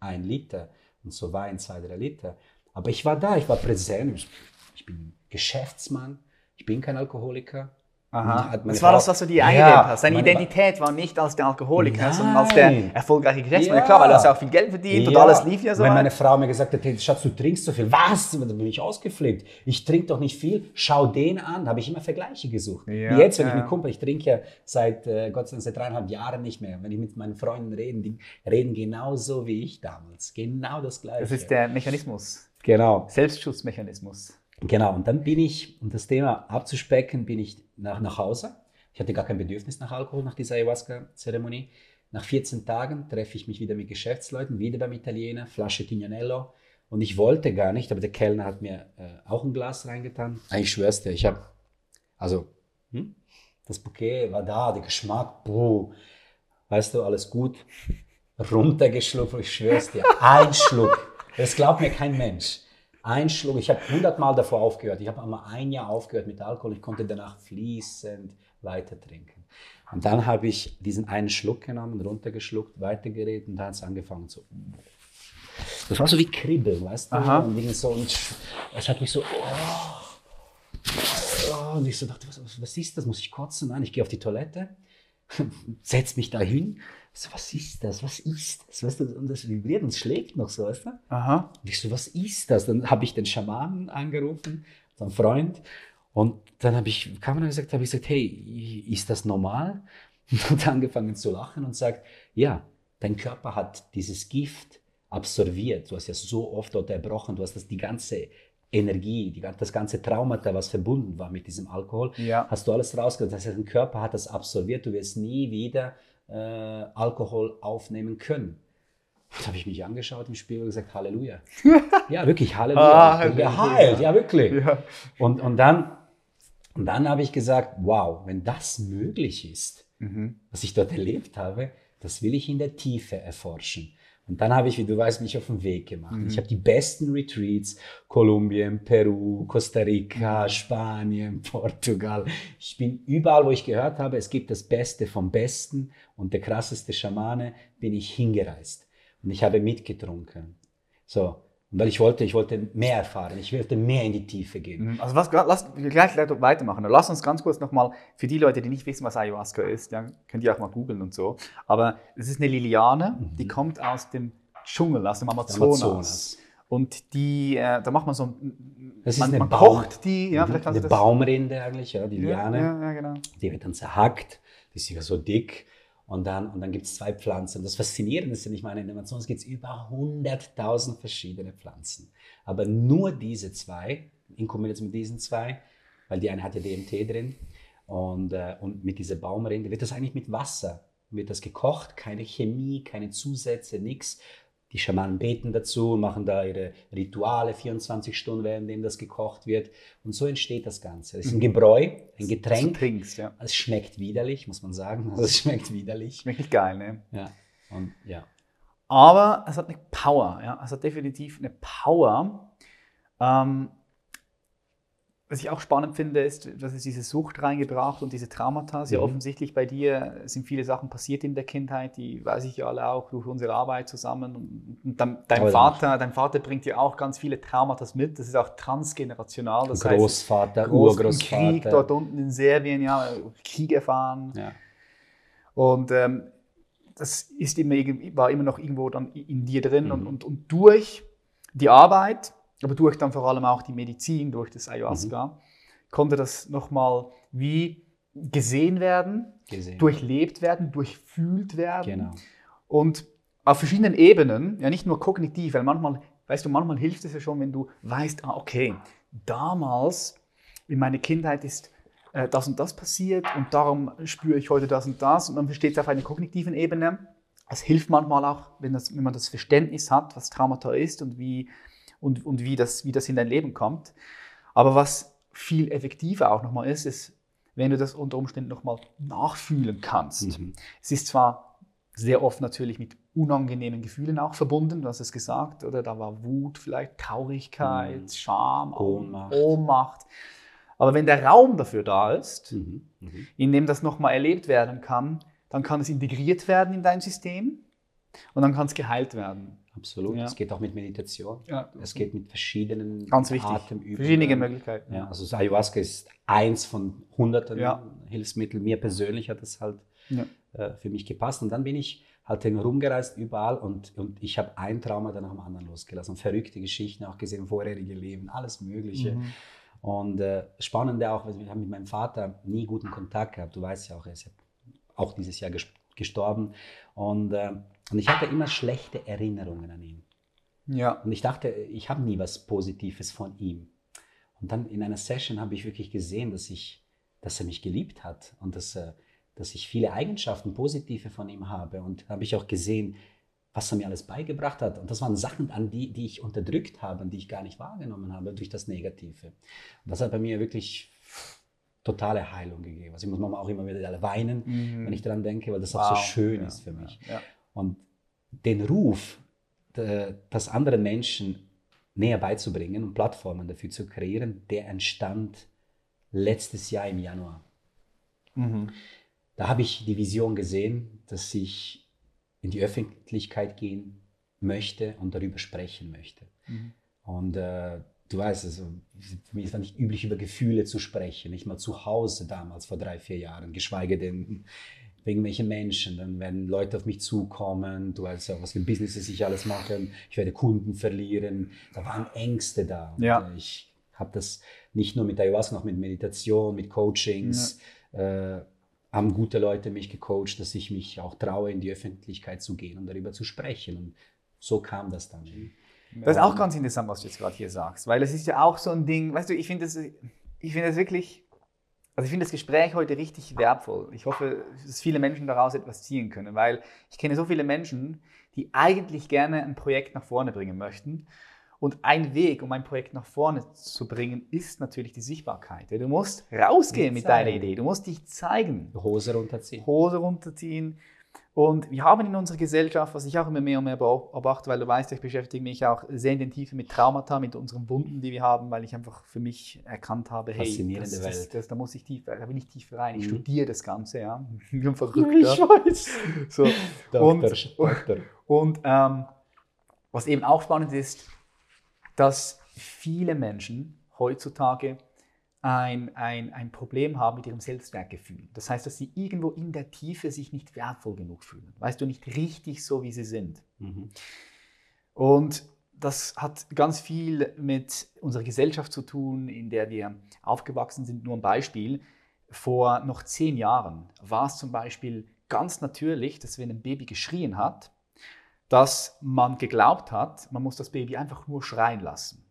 ein Liter und so Wein, zwei, drei Liter. Aber ich war da, ich war präsent. Ich bin Geschäftsmann, ich bin kein Alkoholiker. Aha. Das war das, was du dir eingelebt ja, hast. Deine Identität war nicht als der Alkoholiker, Nein. sondern als der erfolgreiche Geschäftsmann. Ja. Klar, weil du hast auch viel Geld verdient ja. und alles lief ja so. Wenn meine Frau mir gesagt hat, hey, Schatz, du trinkst so viel. Was? Dann bin ich ausgeflippt. Ich trinke doch nicht viel. Schau den an. Da habe ich immer Vergleiche gesucht. Wie jetzt, wenn ich mit Kumpel, ich trinke ja seit, äh, Gott sei Dank, seit dreieinhalb Jahren nicht mehr. Wenn ich mit meinen Freunden rede, die reden genauso wie ich damals. Genau das Gleiche. Das ist der Mechanismus. Genau. Selbstschutzmechanismus. Genau. Und dann bin ich, um das Thema abzuspecken, bin ich nach, nach Hause ich hatte gar kein Bedürfnis nach Alkohol, nach dieser Ayahuasca-Zeremonie. Nach 14 Tagen treffe ich mich wieder mit Geschäftsleuten, wieder beim Italiener, Flasche Tignanello. Und ich wollte gar nicht, aber der Kellner hat mir äh, auch ein Glas reingetan. Ah, ich schwör's dir, ich habe, also, hm? das Bouquet war da, der Geschmack, puh, weißt du, alles gut. Runtergeschluckt, ich schwör's dir, ein Schluck. Das glaubt mir kein Mensch. Ein Schluck, ich habe hundertmal davor aufgehört. Ich habe einmal ein Jahr aufgehört mit Alkohol. Ich konnte danach fließend weiter trinken. Und dann habe ich diesen einen Schluck genommen, runtergeschluckt, weitergeredet und dann hat es angefangen zu. Das war so wie Kribbeln, weißt du? Aha. Und, so, und es hat mich so. Oh, oh, und ich so dachte, was, was ist das? Muss ich kotzen? Nein, ich gehe auf die Toilette, setze mich da hin. So, was ist das? Was ist das? Weißt du, und das vibriert und schlägt noch so, weißt du? Aha. Und ich so, was ist das? Dann habe ich den Schamanen angerufen, einen Freund, und dann habe ich, kam und gesagt, habe ich gesagt, hey, ist das normal? Und hat angefangen zu lachen und sagt, ja, dein Körper hat dieses Gift absorbiert. Du hast ja so oft dort erbrochen, du hast das die ganze Energie, die, das ganze Traumata, was verbunden war mit diesem Alkohol, ja. hast du alles rausgehört. Das heißt, dein Körper hat das absorbiert, du wirst nie wieder äh, Alkohol aufnehmen können. Da habe ich mich angeschaut im Spiegel und gesagt, Halleluja. ja, wirklich, Halleluja. Ah, ja, heil, ja, wirklich. Ja. Und, und dann und dann habe ich gesagt, wow, wenn das möglich ist, mhm. was ich dort erlebt habe, das will ich in der Tiefe erforschen. Und dann habe ich, wie du weißt, mich auf den Weg gemacht. Mhm. Ich habe die besten Retreats, Kolumbien, Peru, Costa Rica, mhm. Spanien, Portugal. Ich bin überall, wo ich gehört habe, es gibt das Beste vom Besten und der krasseste Schamane, bin ich hingereist. Und ich habe mitgetrunken. So, weil ich wollte, ich wollte mehr erfahren, ich wollte mehr in die Tiefe gehen. Mhm. Also was, lass gleich weitermachen. Lass uns ganz kurz nochmal, für die Leute, die nicht wissen, was Ayahuasca ist, ja, könnt ihr auch mal googeln und so. Aber es ist eine Liliane, mhm. die kommt aus dem Dschungel, aus dem Amazonas. Amazonas. Und die, äh, da macht man so, das man, ist man Baum, kocht die, ja, vielleicht eine Baumrinde eigentlich, ja, die Liane. Ja, ja, genau. Die wird dann zerhackt, die ist ja so dick und dann, und dann gibt es zwei Pflanzen. Das Faszinierende ist, ich meine, in der Amazonas gibt es über 100.000 verschiedene Pflanzen. Aber nur diese zwei, in Kombination mit diesen zwei, weil die eine hat ja DMT drin, und, äh, und mit dieser Baumrinde wird das eigentlich mit Wasser, wird das gekocht, keine Chemie, keine Zusätze, nichts. Die Schamanen beten dazu, machen da ihre Rituale 24 Stunden, während das gekocht wird. Und so entsteht das Ganze. Es ist ein mhm. Gebräu, ein Getränk. Trinkst, ja. Es schmeckt widerlich, muss man sagen. Also es schmeckt widerlich. Schmeckt nicht geil, ne? Ja. Und, ja. Aber es hat eine Power, ja. Es hat definitiv eine Power. Ähm, was ich auch spannend finde, ist, dass es diese Sucht reingebracht und diese Traumata. Ja, mhm. offensichtlich bei dir sind viele Sachen passiert in der Kindheit, die weiß ich ja alle auch durch unsere Arbeit zusammen. Und dein, dein Vater, dein Vater bringt ja auch ganz viele Traumata mit. Das ist auch transgenerational. Das Großvater, heißt, Urgroßvater. Krieg dort unten in Serbien, ja, Krieg erfahren. Ja. Und ähm, das ist immer, war immer noch irgendwo dann in dir drin mhm. und, und, und durch die Arbeit aber durch dann vor allem auch die Medizin, durch das Ayahuasca, mhm. konnte das nochmal wie gesehen werden, gesehen. durchlebt werden, durchfühlt werden. Genau. Und auf verschiedenen Ebenen, ja nicht nur kognitiv, weil manchmal, weißt du, manchmal hilft es ja schon, wenn du weißt, ah, okay, damals in meiner Kindheit ist äh, das und das passiert und darum spüre ich heute das und das. Und man versteht es auf einer kognitiven Ebene. Es hilft manchmal auch, wenn, das, wenn man das Verständnis hat, was Traumata ist und wie, und, und wie, das, wie das in dein Leben kommt. Aber was viel effektiver auch nochmal ist, ist, wenn du das unter Umständen nochmal nachfühlen kannst. Mhm. Es ist zwar sehr oft natürlich mit unangenehmen Gefühlen auch verbunden, du hast es gesagt, oder da war Wut, vielleicht Traurigkeit, mhm. Scham, Ohnmacht. Ohnmacht. Aber wenn der Raum dafür da ist, mhm. Mhm. in dem das nochmal erlebt werden kann, dann kann es integriert werden in dein System und dann kann es geheilt werden. Absolut. Es geht auch mit Meditation. Ja. Es geht mit verschiedenen Ganz wichtig. Atemübungen. Verschiedene Möglichkeiten. Ja, also Ayahuasca ist eins von hunderten ja. Hilfsmitteln. Mir persönlich hat das halt äh, für mich gepasst. Und dann bin ich halt rumgereist überall und, und ich habe ein Trauma dann nach dem anderen losgelassen. Verrückte Geschichten auch gesehen, vorherige Leben, alles Mögliche. Mhm. Und äh, spannende auch, weil wir haben mit meinem Vater nie guten Kontakt gehabt. Du weißt ja auch, er ist ja auch dieses Jahr gestorben. Und, äh, und ich hatte immer schlechte Erinnerungen an ihn. Ja. Und ich dachte, ich habe nie was Positives von ihm. Und dann in einer Session habe ich wirklich gesehen, dass, ich, dass er mich geliebt hat und dass, äh, dass ich viele Eigenschaften, positive von ihm habe. Und habe ich auch gesehen, was er mir alles beigebracht hat. Und das waren Sachen, an die, die ich unterdrückt habe und die ich gar nicht wahrgenommen habe durch das Negative. Und das hat bei mir wirklich totale Heilung gegeben. Also ich muss manchmal auch immer wieder weinen, mhm. wenn ich daran denke, weil das wow. auch so schön ja, ist für mich. Ja, ja. Und den Ruf, das anderen Menschen näher beizubringen und Plattformen dafür zu kreieren, der entstand letztes Jahr im Januar. Mhm. Da habe ich die Vision gesehen, dass ich in die Öffentlichkeit gehen möchte und darüber sprechen möchte. Mhm. Und äh, du weißt, also, für mich war nicht üblich, über Gefühle zu sprechen, nicht mal zu Hause damals vor drei, vier Jahren, geschweige denn wegen welchen Menschen. Dann werden Leute auf mich zukommen, du weißt ja, was für Businesses ich alles mache, ich werde Kunden verlieren. Da waren Ängste da. Ja. Ich habe das nicht nur mit Ayahuasca, auch mit Meditation, mit Coachings. Ja. Äh, haben gute Leute mich gecoacht, dass ich mich auch traue, in die Öffentlichkeit zu gehen und darüber zu sprechen. Und so kam das dann. Das ist auch ganz interessant, was du jetzt gerade hier sagst, weil es ist ja auch so ein Ding, weißt du, ich finde das, ich finde das wirklich, also ich finde das Gespräch heute richtig wertvoll. Ich hoffe, dass viele Menschen daraus etwas ziehen können, weil ich kenne so viele Menschen, die eigentlich gerne ein Projekt nach vorne bringen möchten und ein Weg, um ein Projekt nach vorne zu bringen, ist natürlich die Sichtbarkeit. Du musst rausgehen mit deiner Idee. Du musst dich zeigen. Hose runterziehen. Hose runterziehen. Und wir haben in unserer Gesellschaft, was ich auch immer mehr und mehr beobachte, weil du weißt, ich beschäftige mich auch sehr in den Tiefe mit Traumata, mit unseren Wunden, die wir haben, weil ich einfach für mich erkannt habe, hey, das. Das, das, da muss ich tief, da bin ich tief rein. Ich mhm. studiere das Ganze, ja. Ich bin verrückt. Ich weiß. So. Und, Doktor. und ähm, was eben auch spannend ist, dass viele Menschen heutzutage ein, ein, ein Problem haben mit ihrem Selbstwertgefühl. Das heißt, dass sie irgendwo in der Tiefe sich nicht wertvoll genug fühlen. Weißt du, nicht richtig so, wie sie sind. Mhm. Und das hat ganz viel mit unserer Gesellschaft zu tun, in der wir aufgewachsen sind. Nur ein Beispiel. Vor noch zehn Jahren war es zum Beispiel ganz natürlich, dass wenn ein Baby geschrien hat, dass man geglaubt hat, man muss das Baby einfach nur schreien lassen.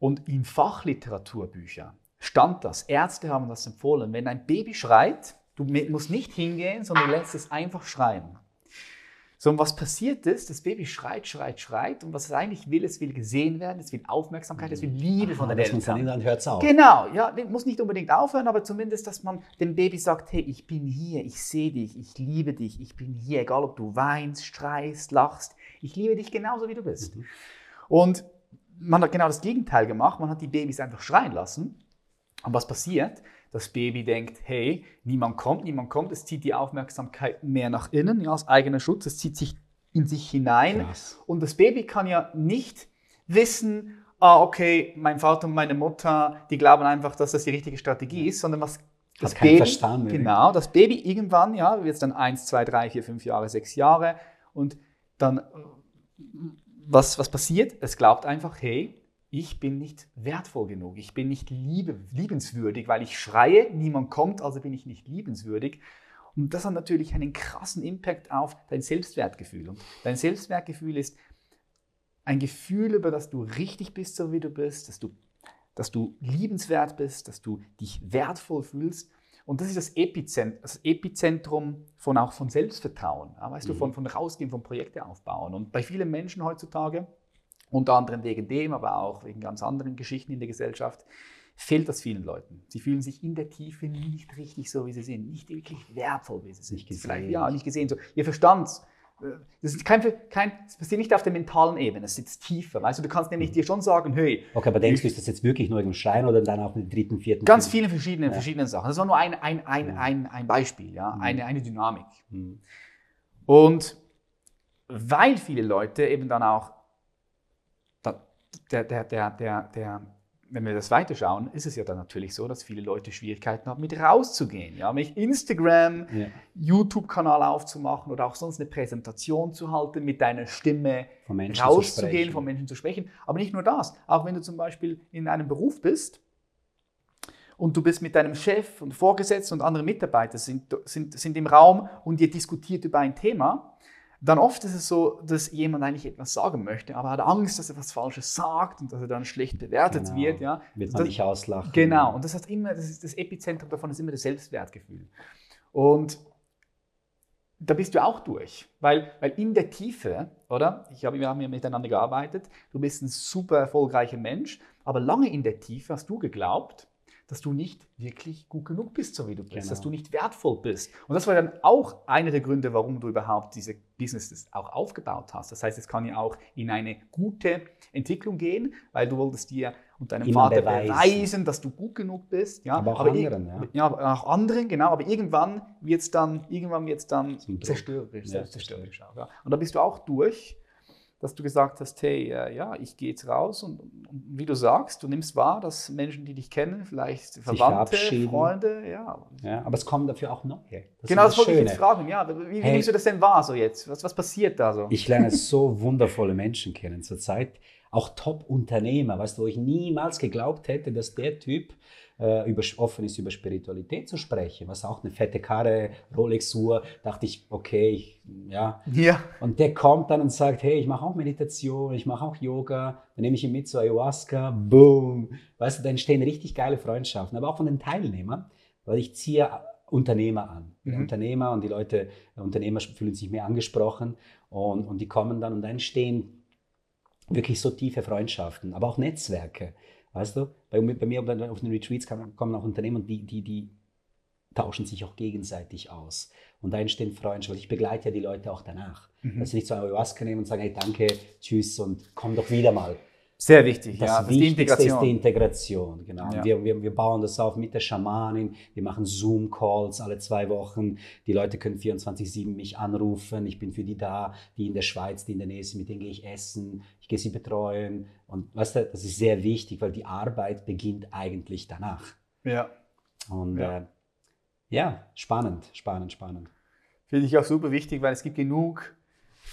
Und in Fachliteraturbüchern stand das, Ärzte haben das empfohlen, wenn ein Baby schreit, du musst nicht hingehen, sondern lässt es einfach schreien. So, und was passiert ist, das Baby schreit, schreit, schreit und was es eigentlich will, es will gesehen werden, es will Aufmerksamkeit, es will Liebe Aha, von den Eltern. Dann hört es auf. Genau, ja, muss nicht unbedingt aufhören, aber zumindest, dass man dem Baby sagt, hey, ich bin hier, ich sehe dich, ich liebe dich, ich bin hier, egal ob du weinst, streist, lachst, ich liebe dich genauso, wie du bist. Mhm. Und man hat genau das Gegenteil gemacht, man hat die Babys einfach schreien lassen. Und was passiert? das Baby denkt, hey, niemand kommt, niemand kommt, es zieht die Aufmerksamkeit mehr nach innen, ja, aus eigener Schutz, es zieht sich in sich hinein. Krass. Und das Baby kann ja nicht wissen, ah, okay, mein Vater und meine Mutter, die glauben einfach, dass das die richtige Strategie ist, sondern was das Baby, Verstand, genau, das Baby irgendwann, ja, wird es dann eins, zwei, drei, vier, fünf Jahre, sechs Jahre und dann, was, was passiert? Es glaubt einfach, hey, ich bin nicht wertvoll genug, ich bin nicht liebe, liebenswürdig, weil ich schreie, niemand kommt, also bin ich nicht liebenswürdig. Und das hat natürlich einen krassen Impact auf dein Selbstwertgefühl. Und dein Selbstwertgefühl ist ein Gefühl, über das du richtig bist, so wie du bist, dass du dass du liebenswert bist, dass du dich wertvoll fühlst. Und das ist das Epizentrum, das Epizentrum von auch von Selbstvertrauen. Ja, weißt mhm. du, von, von rausgehen, von Projekte aufbauen. Und bei vielen Menschen heutzutage, unter anderem wegen dem, aber auch wegen ganz anderen Geschichten in der Gesellschaft, fehlt das vielen Leuten. Sie fühlen sich in der Tiefe nicht richtig so, wie sie sind, nicht wirklich wertvoll, wie sie sind. Nicht gesehen. Vielleicht, ja, nicht gesehen. So, ihr Verstand, das, ist kein, kein, das passiert nicht auf der mentalen Ebene, es sitzt tiefer. Weißt du, du kannst nämlich dir schon sagen, hey. Okay, aber denkst du, ist das jetzt wirklich nur im Schrein oder dann auch mit dritten, vierten? Ganz viele verschiedene, ja. verschiedene Sachen. Das war nur ein, ein, ein, ja. ein, ein Beispiel, ja? Mhm. eine, eine Dynamik. Mhm. Und weil viele Leute eben dann auch der, der, der, der, der, wenn wir das weiterschauen, ist es ja dann natürlich so, dass viele Leute Schwierigkeiten haben, mit rauszugehen. Ja, mit Instagram, ja. YouTube-Kanal aufzumachen oder auch sonst eine Präsentation zu halten, mit deiner Stimme rauszugehen, von Menschen zu sprechen. Aber nicht nur das, auch wenn du zum Beispiel in einem Beruf bist und du bist mit deinem Chef und Vorgesetzten und anderen Mitarbeitern sind, sind, sind im Raum und ihr diskutiert über ein Thema, dann oft ist es so, dass jemand eigentlich etwas sagen möchte, aber hat Angst, dass er was Falsches sagt und dass er dann schlecht bewertet genau. wird. Ja. Wird man das, nicht auslachen. Genau, und das hat immer, das, ist das Epizentrum davon ist immer das Selbstwertgefühl. Und da bist du auch durch, weil, weil in der Tiefe, oder? Ich habe, wir haben ja miteinander gearbeitet, du bist ein super erfolgreicher Mensch, aber lange in der Tiefe hast du geglaubt, dass du nicht wirklich gut genug bist, so wie du bist, genau. dass du nicht wertvoll bist. Und das war dann auch einer der Gründe, warum du überhaupt diese Business auch aufgebaut hast. Das heißt, es kann ja auch in eine gute Entwicklung gehen, weil du wolltest dir und deinem Immer Vater beweisen. beweisen. dass du gut genug bist. Ja, aber auch aber anderen, ja. ja. auch anderen, genau. Aber irgendwann wird es dann, irgendwann wird's dann zerstörerisch, ja, selbstzerstörerisch. Ja. Und da bist du auch durch dass du gesagt hast, hey, äh, ja, ich gehe jetzt raus und, und, wie du sagst, du nimmst wahr, dass Menschen, die dich kennen, vielleicht Verwandte, Freunde, ja. ja. Aber es kommen dafür auch neue. Das genau, das wollte ich jetzt fragen, ja. Wie, wie hey, nimmst du das denn wahr so jetzt? Was, was passiert da so? Ich lerne so wundervolle Menschen kennen zurzeit, auch Top-Unternehmer, weißt du, wo ich niemals geglaubt hätte, dass der Typ äh, über, offen ist, über Spiritualität zu sprechen, was auch eine fette Karre, Rolex-Uhr, dachte ich, okay, ich, ja. ja. Und der kommt dann und sagt, hey, ich mache auch Meditation, ich mache auch Yoga, dann nehme ich ihn mit zu Ayahuasca, boom. Weißt du, da entstehen richtig geile Freundschaften, aber auch von den Teilnehmern, weil ich ziehe Unternehmer an. Mhm. Unternehmer und die Leute, Unternehmer fühlen sich mehr angesprochen und, und die kommen dann und dann entstehen wirklich so tiefe Freundschaften, aber auch Netzwerke. Weißt du, bei, bei mir auf den Retreats kommen auch Unternehmen und die, die, die tauschen sich auch gegenseitig aus. Und da entstehen Freundschaften. Ich begleite ja die Leute auch danach. Mhm. Dass sie nicht so Ayahuasca nehmen und sagen, hey, danke, tschüss und komm doch wieder mal. Sehr wichtig, das ja. Das Wichtigste ist die Integration. Genau. Ja. Wir, wir, wir bauen das auf mit der Schamanin. Wir machen Zoom-Calls alle zwei Wochen. Die Leute können 24-7 mich anrufen. Ich bin für die da, die in der Schweiz, die in der Nähe sind, mit denen gehe ich essen. Gehe sie betreuen. Und weißt du, das ist sehr wichtig, weil die Arbeit beginnt eigentlich danach. Ja. Und ja, äh, ja spannend, spannend, spannend. Finde ich auch super wichtig, weil es gibt genug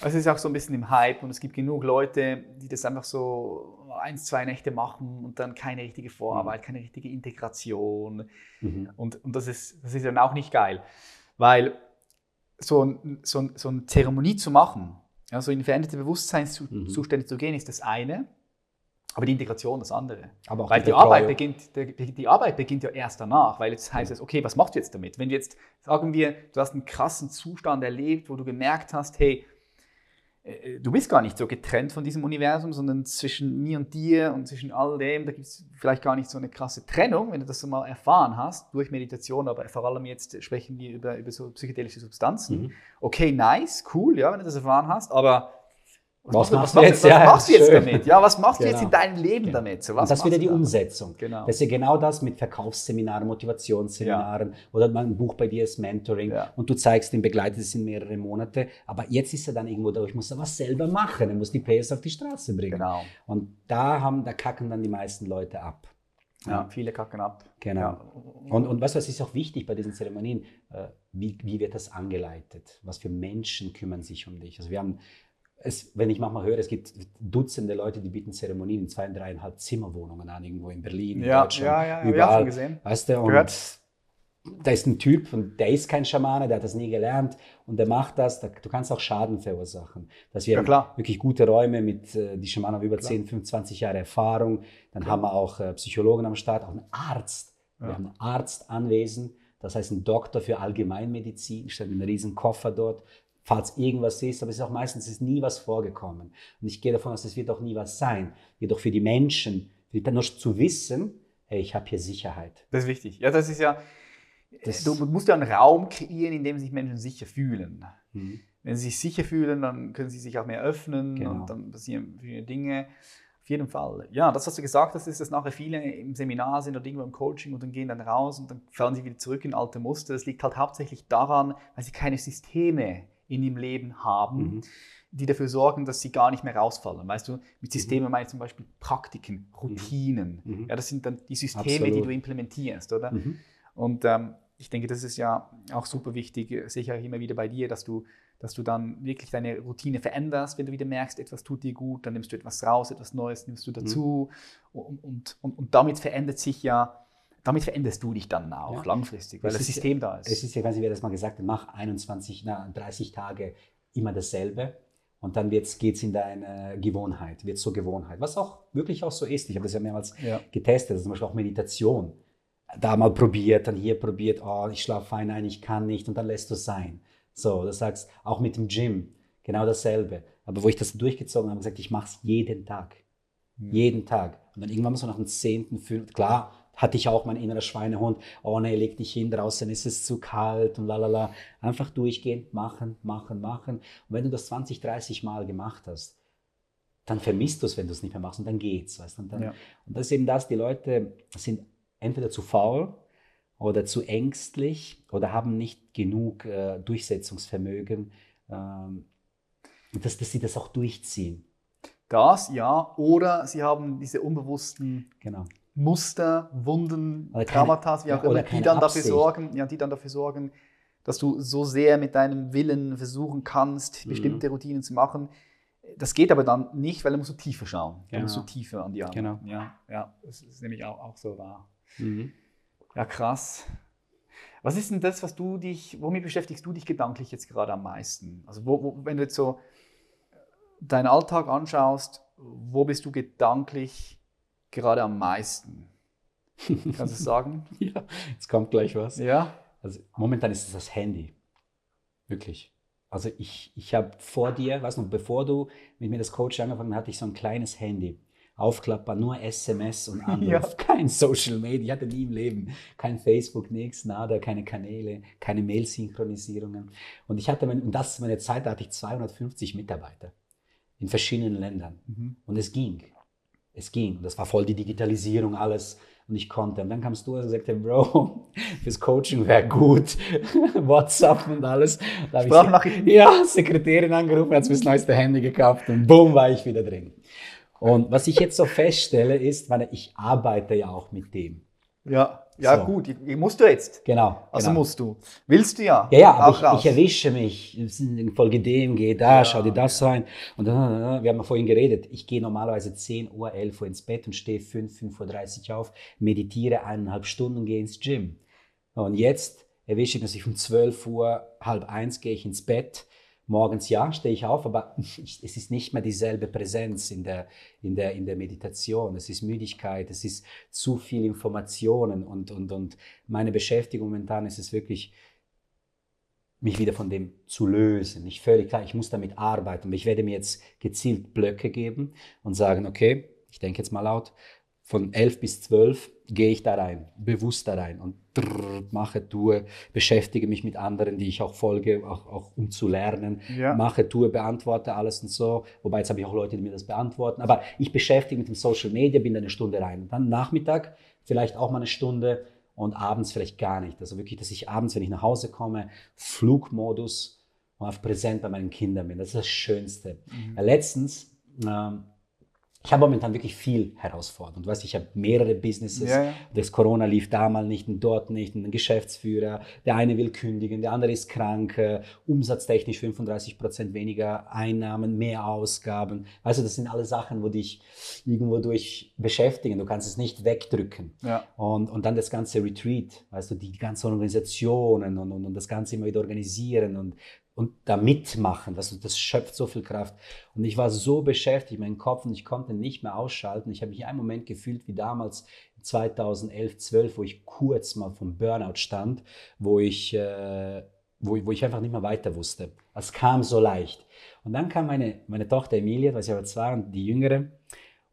es ist auch so ein bisschen im Hype und es gibt genug Leute, die das einfach so eins, zwei Nächte machen und dann keine richtige Vorarbeit, mhm. keine richtige Integration. Mhm. Und, und das, ist, das ist dann auch nicht geil. Weil so, ein, so, so eine Zeremonie zu machen, also in veränderte Bewusstseinszustände mhm. zu gehen, ist das eine. Aber die Integration das andere. Aber weil die Arbeit, beginnt, die, die, Arbeit beginnt ja erst danach, weil jetzt heißt es, okay, was machst du jetzt damit? Wenn wir jetzt, sagen wir, du hast einen krassen Zustand erlebt, wo du gemerkt hast, hey, du bist gar nicht so getrennt von diesem Universum, sondern zwischen mir und dir und zwischen all dem, da gibt es vielleicht gar nicht so eine krasse Trennung, wenn du das so mal erfahren hast, durch Meditation, aber vor allem jetzt sprechen wir über, über so psychedelische Substanzen. Mhm. Okay, nice, cool, ja, wenn du das erfahren hast, aber was, was, machst, du jetzt, was ja, machst du jetzt damit? Ja, was machst genau. du jetzt in genau. deinem Leben genau. damit? So, was das ist wieder die Umsetzung. Genau. Das ist ja genau das mit Verkaufsseminaren, Motivationsseminaren ja. oder ein Buch bei dir ist Mentoring ja. und du zeigst den begleitet es in mehrere Monate. Aber jetzt ist er dann irgendwo da, ich muss da was selber machen, ich muss die PS auf die Straße bringen. Genau. Und da haben, da kacken dann die meisten Leute ab. Ja, viele kacken ab. Genau. Ja. Und, und was, was ist auch wichtig bei diesen Zeremonien? Äh, wie, wie wird das angeleitet? Was für Menschen kümmern sich um dich? Also wir haben es, wenn ich manchmal höre, es gibt Dutzende Leute, die bieten Zeremonien in zwei, dreieinhalb Zimmerwohnungen an, irgendwo in Berlin, in ja, Deutschland, ja, ja, überall. gesehen. Weißt du, und Gehört. da ist ein Typ und der ist kein Schamane, der hat das nie gelernt und der macht das. Du kannst auch Schaden verursachen. Dass wir Ja, klar. wirklich gute Räume mit, äh, die Schamanen haben über 10, 25 Jahre Erfahrung. Dann haben wir auch äh, Psychologen am Start, auch einen Arzt. Wir Ja. haben einen Arzt anwesend, das heißt ein Doktor für Allgemeinmedizin, steht einen riesen Koffer dort. Falls irgendwas ist, aber es ist auch meistens ist nie was vorgekommen. Und ich gehe davon aus, es wird auch nie was sein. Jedoch für die Menschen, für die, nur zu wissen, hey, ich habe hier Sicherheit. Das ist wichtig. Ja, das ist ja. Das- du musst ja einen Raum kreieren, in dem sich Menschen sicher fühlen. Mhm. Wenn sie sich sicher fühlen, dann können sie sich auch mehr öffnen Genau. und dann passieren viele Dinge. Auf jeden Fall. Ja, das, was du gesagt hast, ist, dass nachher viele im Seminar sind oder irgendwo im Coaching und dann gehen dann raus und dann fallen sie wieder zurück in alte Muster. Das liegt halt hauptsächlich daran, weil sie keine Systeme in ihrem Leben haben, Mhm. die dafür sorgen, dass sie gar nicht mehr rausfallen. Weißt du, mit Systemen meine ich zum Beispiel Praktiken, Routinen. Mhm. Ja, das sind dann die Systeme, Absolut. die du implementierst, oder? Mhm. Und ähm, ich denke, das ist ja auch super wichtig, äh, auch immer wieder bei dir, dass du, dass du dann wirklich deine Routine veränderst, wenn du wieder merkst, etwas tut dir gut, dann nimmst du etwas raus, etwas Neues nimmst du dazu. Und, und, und, und damit verändert sich ja, damit veränderst du dich dann auch Ja. langfristig, weil Es das ist- System da ist. Es ist ja, ganz wie wir das mal gesagt haben, mach 21, na, 30 Tage immer dasselbe und dann geht es in deine Gewohnheit, wird zur Gewohnheit, was auch wirklich auch so ist. Ich habe das ja mehrmals Ja. getestet, also zum Beispiel auch Meditation. Da mal probiert, dann hier probiert, oh, ich schlafe fein ein, ich kann nicht und dann lässt du es sein. So, das sagst auch mit dem Gym, genau dasselbe. Aber wo ich das durchgezogen habe, gesagt, ich mache es jeden Tag. Jeden Tag. Und dann irgendwann mal so nach dem zehnten, fünften, klar, hatte ich auch mein innerer Schweinehund, oh nee, leg dich hin, draußen ist es zu kalt und lalala. Einfach durchgehen, machen, machen, machen. Und wenn du das 20, 30 Mal gemacht hast, dann vermisst du es, wenn du es nicht mehr machst und dann geht's. Weißt? Und, dann, Ja. und das ist eben das, die Leute sind entweder zu faul oder zu ängstlich oder haben nicht genug äh, Durchsetzungsvermögen, ähm, dass, dass sie das auch durchziehen. Das, ja. Oder sie haben diese unbewussten Genau. Muster, Wunden, Traumata, wie auch immer, die dann dafür sorgen, ja, die dann dafür sorgen, dass du so sehr mit deinem Willen versuchen kannst, Mhm. bestimmte Routinen zu machen. Das geht aber dann nicht, weil du musst du tiefer schauen. Du Genau. musst du tiefer an die Arbeit. Genau. Ja, ja, das ist nämlich auch, auch so wahr. Mhm. Ja, krass. Was ist denn das, was du dich, womit beschäftigst du dich gedanklich jetzt gerade am meisten? Also wo, wo, wenn du jetzt so deinen Alltag anschaust, wo bist du gedanklich gerade am meisten? Kannst du sagen? Ja, jetzt kommt gleich was. Ja. Also momentan ist es das Handy. Wirklich. Also ich, ich habe vor dir, weißt du, bevor du mit mir das Coach angefangen hast, hatte ich so ein kleines Handy. Aufklappbar, nur SMS und Anruf. Ja. Kein Social Media, ich hatte nie im Leben. Kein Facebook, nichts, nada, keine Kanäle, keine Mail-Synchronisierungen. Und ich hatte, mein- und das ist meine Zeit, da hatte ich 250 Mitarbeiter in verschiedenen Ländern. Mhm. Und es ging. Es ging. Das war voll die Digitalisierung, alles. Und ich konnte. Und dann kamst du und sagte, Bro, fürs Coaching wäre gut. WhatsApp und alles. Da Sprachnachrichten. ja, Sekretärin angerufen, hat mir das neueste Handy gekauft und boom, war ich wieder drin. Und was ich jetzt so feststelle, ist, weil ich arbeite ja auch mit dem. Ja, ja So. gut, die- die musst du jetzt. Genau. Also genau. musst du. Willst du ja. Ja, ja, aber ich, ich erwische mich. Folge dem, geh da, Ja, schau dir das rein. Und dann, wir haben ja vorhin geredet, ich gehe normalerweise 10 Uhr, 11 Uhr ins Bett und stehe 5, 5.30 Uhr auf, meditiere eineinhalb Stunden und gehe ins Gym. Und jetzt erwische ich, dass ich um 12 Uhr, halb eins gehe ich ins Bett. Morgens ja, stehe ich auf, aber es ist nicht mehr dieselbe Präsenz in der, in, der, in der Meditation. Es ist Müdigkeit, es ist zu viel Informationen und, und, und meine Beschäftigung momentan ist es wirklich, mich wieder von dem zu lösen. Nicht völlig klar, ich muss damit arbeiten. Ich werde mir jetzt gezielt Blöcke geben und sagen, okay, ich denke jetzt mal laut, von 11 bis 12 gehe ich da rein, bewusst da rein und drrr, mache, tue, beschäftige mich mit anderen, die ich auch folge, auch, auch um zu lernen. Ja. Mache, tue, beantworte alles und so. Wobei jetzt habe ich auch Leute, die mir das beantworten. Aber ich beschäftige mich mit dem Social Media, bin da eine Stunde rein. Und dann Nachmittag vielleicht auch mal eine Stunde und abends vielleicht gar nicht. Also wirklich, dass ich abends, wenn ich nach Hause komme, Flugmodus und auf präsent bei meinen Kindern bin. Das ist das Schönste. Mhm. Letztens, ähm, ich habe momentan wirklich viel Herausforderung. Du weißt, ich habe mehrere Businesses. Ja, ja. Das Corona lief da mal nicht und dort nicht. Und ein Geschäftsführer, der eine will kündigen, der andere ist krank, äh, umsatztechnisch 35 Prozent weniger Einnahmen, mehr Ausgaben. Also das sind alle Sachen, wo dich irgendwo durch beschäftigen. Du kannst es nicht wegdrücken. Ja. Und, und dann das ganze Retreat, weißt du, die ganzen Organisationen und, und, und das Ganze immer wieder organisieren und, und da mitmachen, du, das schöpft so viel Kraft. Und ich war so beschäftigt, mein Kopf, und ich konnte nicht mehr ausschalten. Ich habe mich einen Moment gefühlt wie damals 2011, 12, wo ich kurz mal vom Burnout stand, wo ich, äh, wo, wo ich einfach nicht mehr weiter wusste. Es kam so leicht. Und dann kam meine, meine Tochter Emilia, was ich aber zwei die jüngere,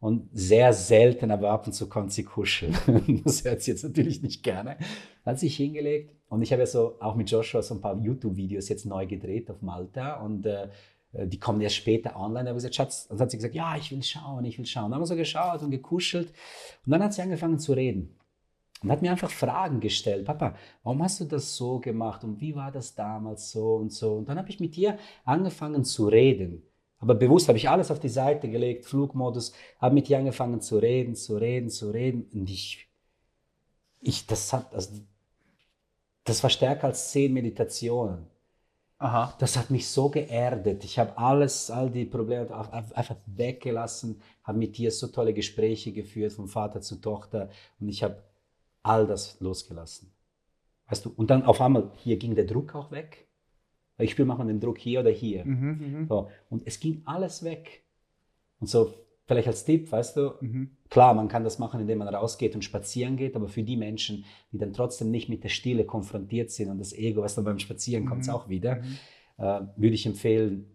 und sehr selten, aber ab und zu konnte sie kuscheln. Das hört sie jetzt natürlich nicht gerne. Dann hat sich hingelegt und ich habe ja so auch mit Joshua so ein paar YouTube-Videos jetzt neu gedreht auf Malta und äh, die kommen erst später online. Da gesagt, Schatz, dann hat sie gesagt, ja, ich will schauen, ich will schauen. Dann haben wir so geschaut und gekuschelt und dann hat sie angefangen zu reden. Und hat mir einfach Fragen gestellt. Papa, warum hast du das so gemacht und wie war das damals so und so? Und dann habe ich mit ihr angefangen zu reden. Aber bewusst habe ich alles auf die Seite gelegt, Flugmodus, habe mit ihr angefangen zu reden, zu reden, zu reden. Und ich, ich das hat, also, das war stärker als zehn Meditationen. Aha. Das hat mich so geerdet. Ich habe alles, all die Probleme einfach weggelassen, habe mit ihr so tolle Gespräche geführt, von Vater zu Tochter. Und ich habe all das losgelassen. Weißt du, und dann auf einmal, hier ging der Druck auch weg. Ich spüre manchmal den Druck hier oder hier. Mhm, So, und es ging alles weg. Und so, vielleicht als Tipp, weißt du, mhm. klar, man kann das machen, indem man rausgeht und spazieren geht, aber für die Menschen, die dann trotzdem nicht mit der Stille konfrontiert sind und das Ego, weißt du, beim Spazieren kommt es Mhm. auch wieder, Mhm. äh, würde ich empfehlen,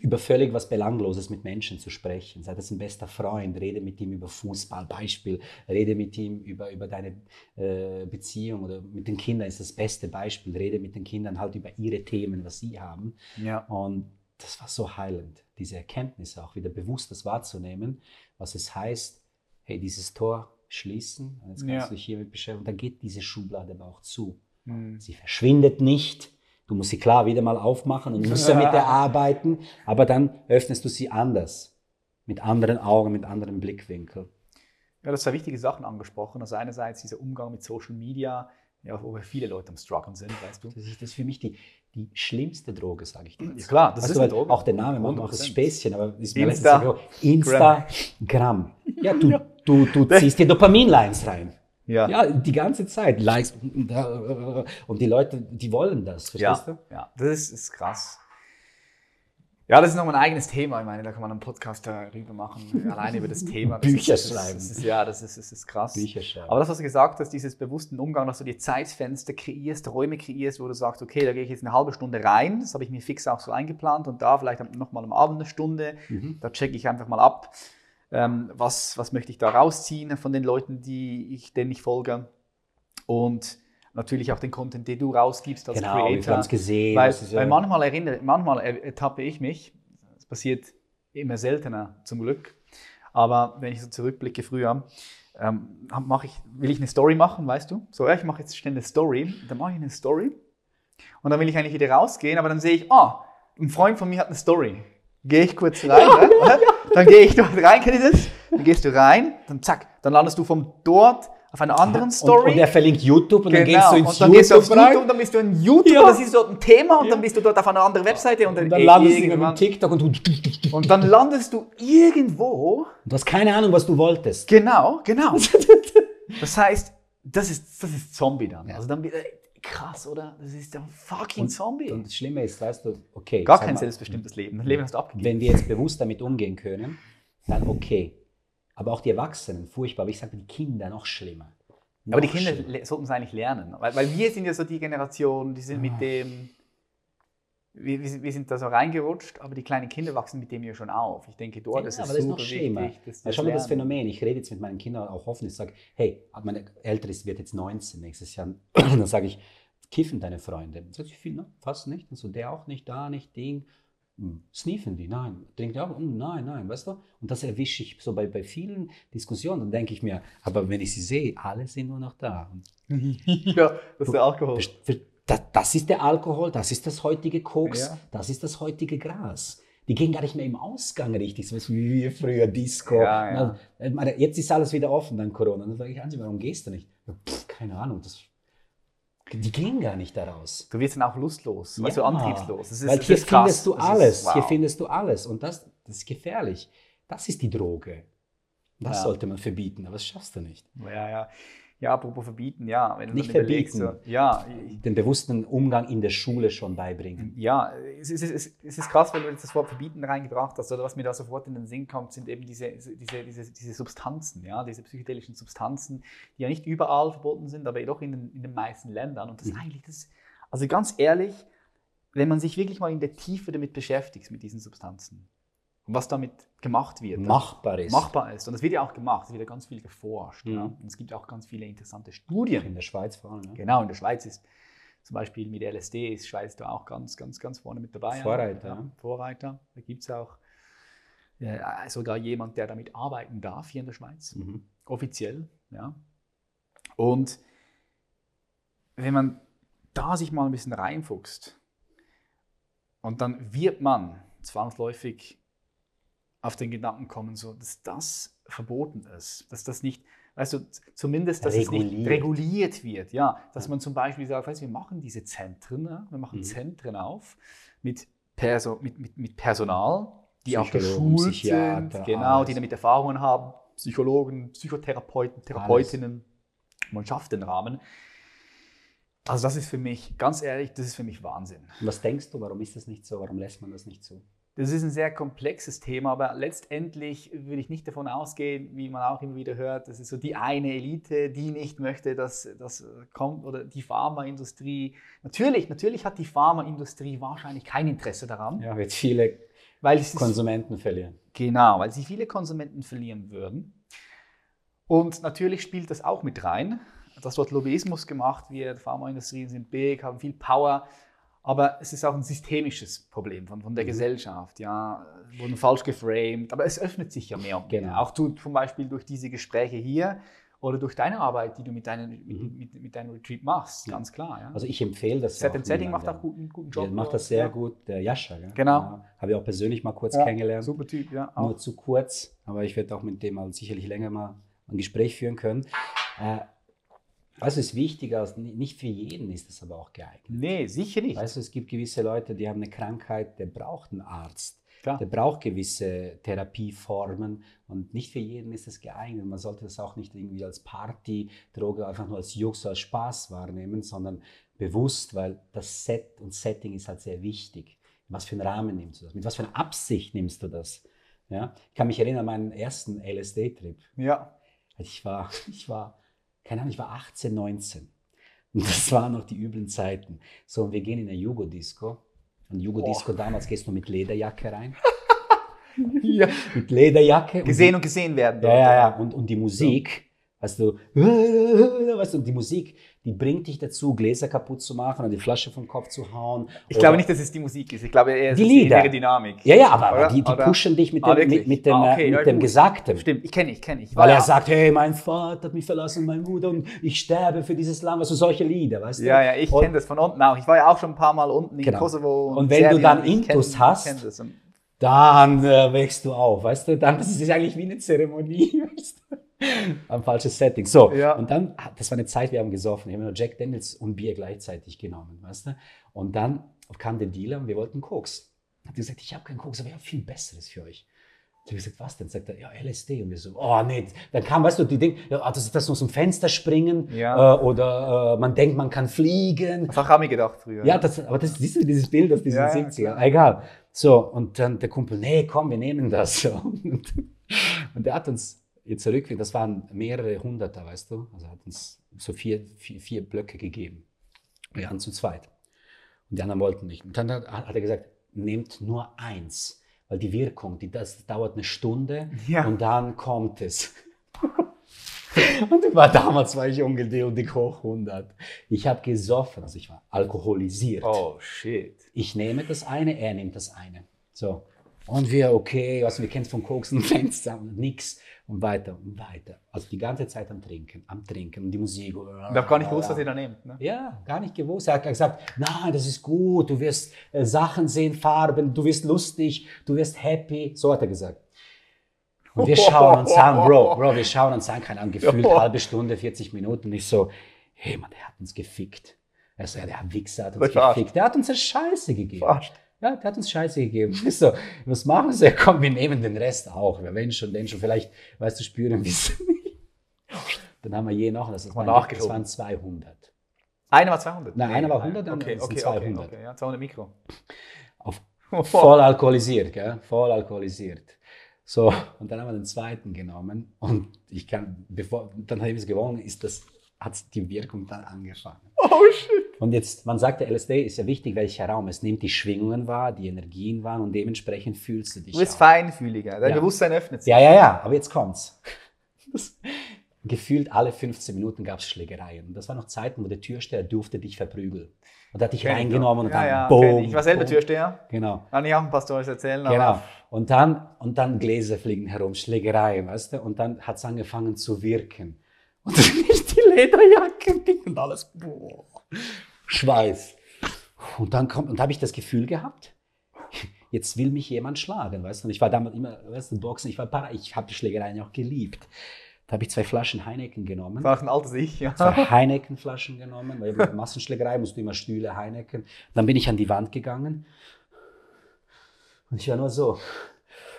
über völlig was Belangloses mit Menschen zu sprechen. Sei das ein bester Freund, rede mit ihm über Fußball, Beispiel, rede mit ihm über, über deine äh, Beziehung oder mit den Kindern ist das beste Beispiel, rede mit den Kindern halt über ihre Themen, was sie haben. Ja. Und das war so heilend, diese Erkenntnis auch wieder bewusst das wahrzunehmen, was es heißt, hey, dieses Tor schließen, und jetzt kannst Ja. du dich hiermit beschäftigen, und dann geht diese Schublade aber auch zu. Mhm. Sie verschwindet nicht. Du musst sie klar wieder mal aufmachen und musst ja mit der arbeiten, aber dann öffnest du sie anders. Mit anderen Augen, mit anderen Blickwinkeln. Ja, das zwei wichtige Sachen angesprochen. Also einerseits dieser Umgang mit Social Media, ja, wo viele Leute am Struggeln sind, weißt du. Das ist, das ist für mich die, die schlimmste Droge, sage ich dir. Ja, klar, das Weißt ist du, eine Droge. Auch der Name macht auch das 100%. Späßchen, aber ist Insta- letztens so, Instagram. Ja, du, du, du ziehst dir Dopamin-Lines rein. Ja. Ja, die ganze Zeit. Likes. Und die Leute, die wollen das, verstehst ja, du? ja, das ist, ist krass. Ja, das ist nochmal ein eigenes Thema. Ich meine, da kann man einen Podcast darüber machen, alleine über das Thema. Das Bücher ist, schreiben. Das ist, ja, das ist, das ist krass. Bücher schreiben. Aber das, was du gesagt hast, dieses bewussten Umgang, dass du dir Zeitfenster kreierst, Räume kreierst, wo du sagst, okay, da gehe ich jetzt eine halbe Stunde rein, das habe ich mir fix auch so eingeplant und da vielleicht nochmal am Abend eine Stunde, Mhm. da checke ich einfach mal ab, ähm, was, was möchte ich da rausziehen von den Leuten, die ich, denen ich folge und natürlich auch den Content, den du rausgibst als Genau, Creator. es gesehen. Weil, ja- weil manchmal erinnere, manchmal er- ertappe ich mich, das passiert immer seltener zum Glück, aber wenn ich so zurückblicke früher, ähm, ich, will ich eine Story machen, weißt du? So, ja, ich mache jetzt schnell eine Story, dann mache ich eine Story und dann will ich eigentlich wieder rausgehen, aber dann sehe ich, ah, ein Freund von mir hat eine Story. Gehe ich kurz rein, ne? dann gehe ich dort rein, kennt ihr das? Dann gehst du rein, dann zack, dann landest du von dort auf einer anderen Story. Und, und er verlinkt YouTube und dann Genau, gehst du ins und dann gehst du auf YouTube rein. YouTube, dann bist du in YouTube, Ja. und dann siehst du dort ein Thema und Ja. dann bist du dort auf einer anderen Webseite und dann, Und dann landest du irgendwann- TikTok und und dann landest du irgendwo. du hast keine Ahnung, was du wolltest. Genau, genau. Das heißt, das ist, das ist Zombie dann. Ja. Also dann wieder, krass, oder? Das ist ein fucking Zombie. Und das Schlimme ist, weißt du, okay, Gar kein mal, selbstbestimmtes Leben. Das Leben hast du abgegeben. wenn wir jetzt bewusst damit umgehen können, dann okay. Aber auch die Erwachsenen, furchtbar. Aber ich sage, die Kinder noch schlimmer. Aber die Noch Kinder schlimmer. sollten es eigentlich lernen. Weil, weil wir sind ja so die Generation, die sind Ah. mit dem, wir, wir sind- wir sind da so reingerutscht, aber die kleinen Kinder wachsen mit dem ja schon auf. Ich denke, dort Ja, ist es aber das ist super noch schlimmer. wichtig. dass die Ja, schau mal das. Phänomen. Ich rede jetzt mit meinen Kindern auch offen. Ich sage, hey, meine Ältere ist- wird jetzt 19 nächstes Jahr. dann sage ich, kiffen deine Freunde? Sagt sie, viel, ne? fast nicht. Und so, der auch nicht, da nicht, Ding. Hm, Sniefen die? Nein. Trinkt die auch? Hm, Nein, nein, weißt du? Und das erwische ich so bei, bei vielen Diskussionen. Dann denke ich mir, aber wenn ich sie sehe, alle sind nur noch da. Ja, das ist der Alkohol. das, das ist der Alkohol, das ist das heutige Koks, Ja. das ist das heutige Gras. Die gehen gar nicht mehr im Ausgang richtig, so wie früher Disco. Ja, ja. Ich meine, Jetzt ist alles wieder offen, dann Corona. Dann sage ich, Ansi, warum gehst du nicht? Pff, keine Ahnung, das, die gehen gar nicht daraus. Du wirst dann auch lustlos, Ja, antriebslos. Das ist, Weil hier ist krass. findest du ist- alles. wow. Hier findest du alles. Und das, das ist gefährlich. Das ist die Droge. Das Ja. sollte man verbieten, aber das schaffst du nicht. Ja, ja. Ja, apropos verbieten, ja. Wenn Nicht verbieten. So, ja, Den bewussten Umgang in der Schule schon beibringen. ja, es ist, es, ist, es ist krass, weil du jetzt das Wort verbieten reingebracht hast. Oder was mir da sofort in den Sinn kommt, sind eben diese, diese, diese, diese Substanzen, ja, diese psychedelischen Substanzen, die ja nicht überall verboten sind, aber doch in den, in den meisten Ländern. Und das Mhm. eigentlich, das, also ganz ehrlich, wenn man sich wirklich mal in der Tiefe damit beschäftigt, mit diesen Substanzen, was damit gemacht wird, Machbar ist. machbar ist. Und das wird ja auch gemacht, es wird ja ganz viel geforscht. Mhm. Ja. Und es gibt auch ganz viele interessante Studien. In der Schweiz vor allem. Ne? Genau, in der Schweiz ist zum Beispiel mit LSD ist Schweiz da auch ganz, ganz, ganz vorne mit dabei. Vorreiter, Ja, ja. Vorreiter. Da gibt es auch äh, sogar jemand, der damit arbeiten darf hier in der Schweiz. Mhm. Offiziell, ja. Und wenn man da sich mal ein bisschen reinfuchst und dann wird man zwangsläufig auf den Gedanken kommen, so, dass das verboten ist, dass das nicht, weißt du, zumindest, dass es nicht Reguliert. reguliert wird, ja, dass man zum Beispiel sagt, weißt, du, wir machen diese Zentren, ja? wir machen Mhm. Zentren auf mit, Perso mit, mit, mit Personal, die auch geschult sind, genau, alles. die damit Erfahrungen haben, Psychologen, Psychotherapeuten, Therapeutinnen, man schafft den Rahmen. Also das ist für mich, ganz ehrlich, das ist für mich Wahnsinn. Und was denkst du, warum ist das nicht so? Warum lässt man das nicht zu? Das ist ein sehr komplexes Thema, aber letztendlich würde ich nicht davon ausgehen, wie man auch immer wieder hört, das ist so die eine Elite, die nicht möchte, dass das kommt oder die Pharmaindustrie. Natürlich, natürlich hat die Pharmaindustrie wahrscheinlich kein Interesse daran, Ja, wird viele weil es ist, Konsumenten verlieren. genau, weil sie viele Konsumenten verlieren würden. Und natürlich spielt das auch mit rein, dass dort Lobbyismus gemacht wird, Pharmaindustrien sind big, haben viel Power. Aber es ist auch ein systemisches Problem von, von der Mhm. Gesellschaft. Ja, wurden falsch geframed. Aber es öffnet sich ja mehr und mehr. Genau. Auch du, zum Beispiel durch diese Gespräche hier oder durch deine Arbeit, die du mit, deinen, mit, Mhm. mit, mit deinem Retreat machst. Ja. Ganz klar. Ja. Also ich empfehle das. Set and Setting macht auch guten, guten Job. Der macht das sehr ja. gut, der Jascha. Gell? Genau. Ja, Habe ich auch persönlich mal kurz kennengelernt. Super Typ, ja. Nur Auch. zu kurz, aber ich werde auch mit dem mal sicherlich länger mal ein Gespräch führen können. Äh, also es ist wichtiger, als- nicht für jeden ist es aber auch geeignet. Nee, sicher nicht. Du, es gibt gewisse Leute, die haben eine Krankheit, der braucht einen Arzt. Klar. Der braucht gewisse Therapieformen und nicht für jeden ist es geeignet. Man sollte das auch nicht irgendwie als Partydroge einfach nur als Jux, als Spaß wahrnehmen, sondern bewusst, weil das Set und Setting ist halt sehr wichtig. In was für einen Rahmen nimmst du das? Mit was für einer Absicht nimmst du das? Ja? Ich kann mich erinnern an meinen ersten LSD-Trip. Ja. Ich war, ich war, keine Ahnung, ich war 18, 19. Und das waren noch die üblen Zeiten. So, und wir gehen in eine Jugo-Disco. Und Jugo-Disco damals gehst du mit Lederjacke rein. ja. Mit Lederjacke. Gesehen und gesehen werden. Ja, ja, ja. Und, und die Musik, weißt du, weißt du, und die Musik, die bringt dich dazu, Gläser kaputt zu machen oder die Flasche vom Kopf zu hauen. Ich glaube nicht, dass es die Musik ist. Ich glaube eher, es Die ist die Lieder. innere Dynamik. Ja, ja, aber, Oder? die, die Oder? pushen dich mit Ah, dem, wirklich? mit, mit dem, Ah, okay, mit ja, dem. Gesagten. Stimmt, ich kenne ich, kenne ich. Weil War er ja- sagt, hey, mein Vater hat mich verlassen, mein Bruder, und ich sterbe für dieses Land. Also solche Lieder, weißt du? Ja, ja, ich Und- kenne das von unten auch. Ich war ja auch schon ein paar Mal unten in Genau. Kosovo. Und wenn du Serbien. dann Ich Intus kenn- hast. Und Dann äh, wächst du auf, weißt du? Dann ist eigentlich wie eine Zeremonie, weißt du? Ein falsches Setting. So, Ja. und dann, ah, das war eine Zeit, wir haben gesoffen. Ich habe nur Jack Daniels und Bier gleichzeitig genommen, weißt du? Und dann kam der Dealer und wir wollten Koks. Hat gesagt, ich habe keinen Koks, aber ich habe viel Besseres für euch. Ich habe gesagt, was denn? Sagt er, ja, LSD. Und wir so, oh nee. Dann kam, weißt du, die Dinge, ja, ah, das ist das aus dem Fenster springen Ja. äh, oder äh, man denkt, man kann fliegen. das habe ich mir gedacht früher. Ja, das, aber das siehst du dieses Bild aus diesen Ja, ja, 70er. klar. Egal. So, und dann der Kumpel, nee, komm, wir nehmen das. So. Und, und der hat uns jetzt zurück, das waren mehrere Hunderter, weißt du? Also hat uns so vier, vier, vier Blöcke gegeben. Wir waren zu zweit. Und die anderen wollten nicht. Und dann hat, hat er gesagt, nehmt nur eins. Weil die Wirkung, die, das dauert eine Stunde Ja. und dann kommt es. Und ich war damals war ich ungeduldig hoch 100. Ich habe gesoffen, also ich war alkoholisiert. Oh, shit. Ich nehme das eine, er nimmt das eine. So. Und wir, okay, was wir kennen von Koks und Fenster und nix und weiter und weiter. Also die ganze Zeit am Trinken, am Trinken und die Musik. Ich habe gar nicht gewusst, was ihr da nehmt. Ne? Ja, gar nicht gewusst. Er hat gesagt, nein, das ist gut, du wirst äh, Sachen sehen, Farben, du wirst lustig, du wirst happy. So hat er gesagt. Und wir schauen uns an, Bro, Bro, wir schauen uns an, keine Ahnung, gefühlt halbe Stunde, 40 Minuten. Ich so, hey Mann, der hat uns gefickt. Er so, ja, der Wichser hat uns Verarscht. gefickt. Der hat uns eine Scheiße gegeben. Verarscht. Ja, der hat uns Scheiße gegeben. So, was machen sie? Komm, wir nehmen den Rest auch. Wir wenn schon, denn schon. Vielleicht, weißt du, spüren wir es nicht. Dann haben wir je noch, das, ist Mal das waren 200. Einer war 200? Nein, einer war 100, dann okay, okay, 200. Okay, okay, ja, 200 Mikro. Auf, voll alkoholisiert, gell? Voll alkoholisiert. So, und dann haben wir den zweiten genommen und ich kann, bevor, dann habe ich es gewonnen, ist das, hat die Wirkung dann angefangen. Oh shit. Und jetzt, man sagt, der LSD ist ja wichtig, welcher Raum. Es nimmt die Schwingungen wahr, die Energien wahr und dementsprechend fühlst du dich. Du bist auch. feinfühliger. Dein Ja. Bewusstsein öffnet sich. Ja, ja, ja, aber jetzt kommt's. Das, gefühlt alle 15 Minuten gab es Schlägereien. Und das war noch Zeiten, wo der Türsteher durfte dich verprügeln. Und hat dich ich reingenommen und ja, dann ja, boom, ich. War selber boom. Türsteher. Genau. Kann ich auch ein paar Storys erzählen. Genau. Und dann, und dann Gläser fliegen herum, Schlägereien, weißt du? Und dann hat es angefangen zu wirken. Und dann ist die Lederjacke und alles, boah, Schweiß. Und dann kommt, und habe ich das Gefühl gehabt, jetzt will mich jemand schlagen, weißt du? Und ich war damals immer, weißt du, Boxen, ich war para, ich habe die Schlägereien auch geliebt. Da habe ich zwei Flaschen Heineken genommen. das war ein altes Ich. Ja. zwei Heineken-Flaschen genommen, weil bei Massenschlägerei musst du immer Stühle Heineken. Dann bin ich an die Wand gegangen und ich war nur so.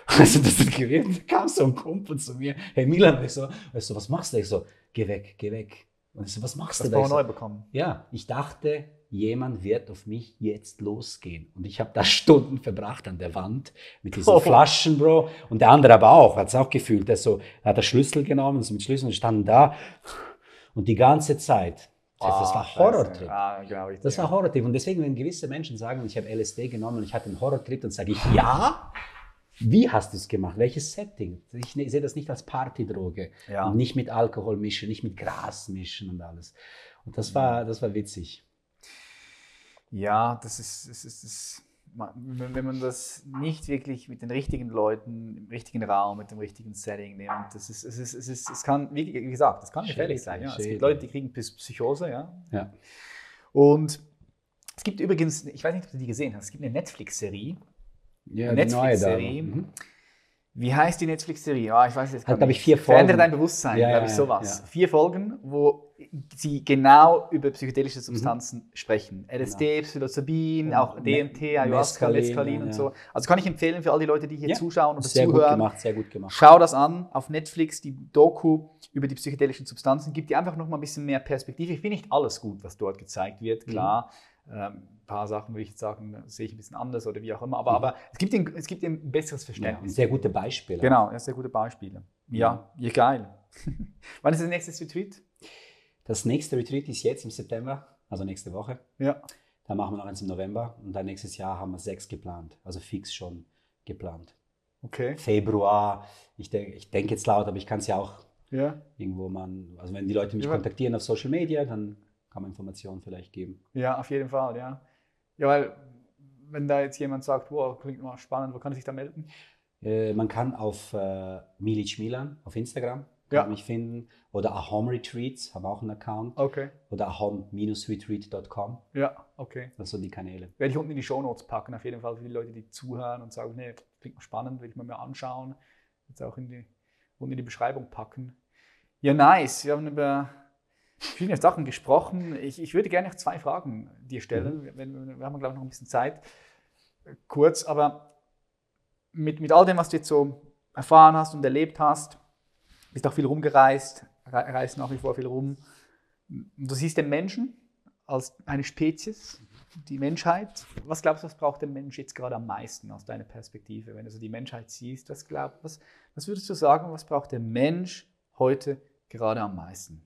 Also das hat gewirkt, da kam so ein Kumpel zu mir, hey Milan, ich so, weißt du, was machst du? Ich so, geh weg, geh weg. Und ich so, was machst Das du da? neu bekommen. ja, ich dachte, jemand wird auf mich jetzt losgehen. Und ich habe da Stunden verbracht an der Wand mit diesen Oh. Flaschen, Bro. Und der andere aber auch, hat es auch gefühlt. Der, so, er hat der Schlüssel genommen, so mit Schlüssel und standen da. Und die ganze Zeit. Das, das war. Horrortrip. Ah. Das war Horrortrip. Und deswegen, wenn gewisse Menschen sagen, ich habe LSD genommen und ich hatte einen Horrortrip, dann sage ich, ja. Wie hast du es gemacht? Welches Setting? Ich ne- sehe das nicht als Partydroge. Ja. Nicht mit Alkohol mischen, nicht mit Gras mischen und alles. Und das war, das war witzig. Ja, das ist, das ist, das wenn man das nicht wirklich mit den richtigen Leuten, im richtigen Raum, mit dem richtigen Setting nimmt, das ist, es, ist, es, ist, es kann, wie gesagt, das kann gefährlich sein. Ja. Es gibt. Leute, die kriegen Psy- Psychose, ja. Ja. Und es gibt übrigens, ich weiß nicht, ob du die gesehen hast, es gibt eine Netflix-Serie. Ja, Netflix-Serie. Mhm. Wie heißt die Netflix-Serie? Ja, ich weiß jetzt gar Hat, glaub nicht. ich, vier Verändere Folgen. dein Bewusstsein, Ja, glaube ich, sowas. ja. Vier Folgen, wo sie genau über psychedelische Mhm. Substanzen sprechen. LSD, Psilocybin, Ja, auch DMT, Ayahuasca, Mescalin, und so. Also kann ich empfehlen für all die Leute, die hier zuschauen oder Sehr gut zuhören. gemacht, sehr gut gemacht. Schau das an auf Netflix, die Doku über die psychedelischen Substanzen. Gibt dir einfach noch mal ein bisschen mehr Perspektive. Ich finde nicht alles gut, was dort gezeigt wird, Mhm. klar. Ähm, ein paar Sachen würde ich jetzt sagen, sehe ich ein bisschen anders oder wie auch immer. Aber, Mhm. aber es, gibt ihm, es gibt ein besseres Ja, Verständnis. sehr gute Beispiele. Genau, ja, sehr gute Beispiele. Ja, ja geil. Wann ist das nächste Retreat? Das nächste Retreat ist jetzt im September, also nächste Woche. Ja. Dann machen wir noch eins im November und dann nächstes Jahr haben wir sechs geplant, also fix schon geplant. Okay. Februar, ich denke ich denk jetzt laut, aber ich kann es ja auch Ja. irgendwo man, also wenn die Leute mich Ja. kontaktieren auf Social Media, dann kann man Informationen vielleicht geben. Ja, auf jeden Fall, ja. Ja, weil wenn da jetzt jemand sagt, wow, klingt mal spannend, wo kann er sich da melden? Äh, man kann auf äh, Milic Milan auf Instagram kann Ja. mich finden oder Ahom Retreats, haben auch einen Account Okay. oder ahom-retreat.com, Ja, okay. das sind die Kanäle. Werde ich unten in die Shownotes packen, auf jeden Fall für die Leute, die zuhören und sagen, nee, klingt mal spannend, will ich mir mal anschauen. Jetzt auch in die, unten in die Beschreibung packen. Ja, nice. Wir haben über viele Sachen gesprochen. Ich, ich würde gerne noch zwei Fragen dir stellen. Wir, wir, wir haben, glaube ich, noch ein bisschen Zeit. Kurz, aber mit, mit all dem, was du jetzt so erfahren hast und erlebt hast, bist auch viel rumgereist, rei- reist nach wie vor viel rum. Du siehst den Menschen als eine Spezies, die Menschheit. Was glaubst du, was braucht der Mensch jetzt gerade am meisten aus deiner Perspektive, wenn du so die Menschheit siehst? Was, glaub, was, was würdest du sagen, was braucht der Mensch heute gerade am meisten?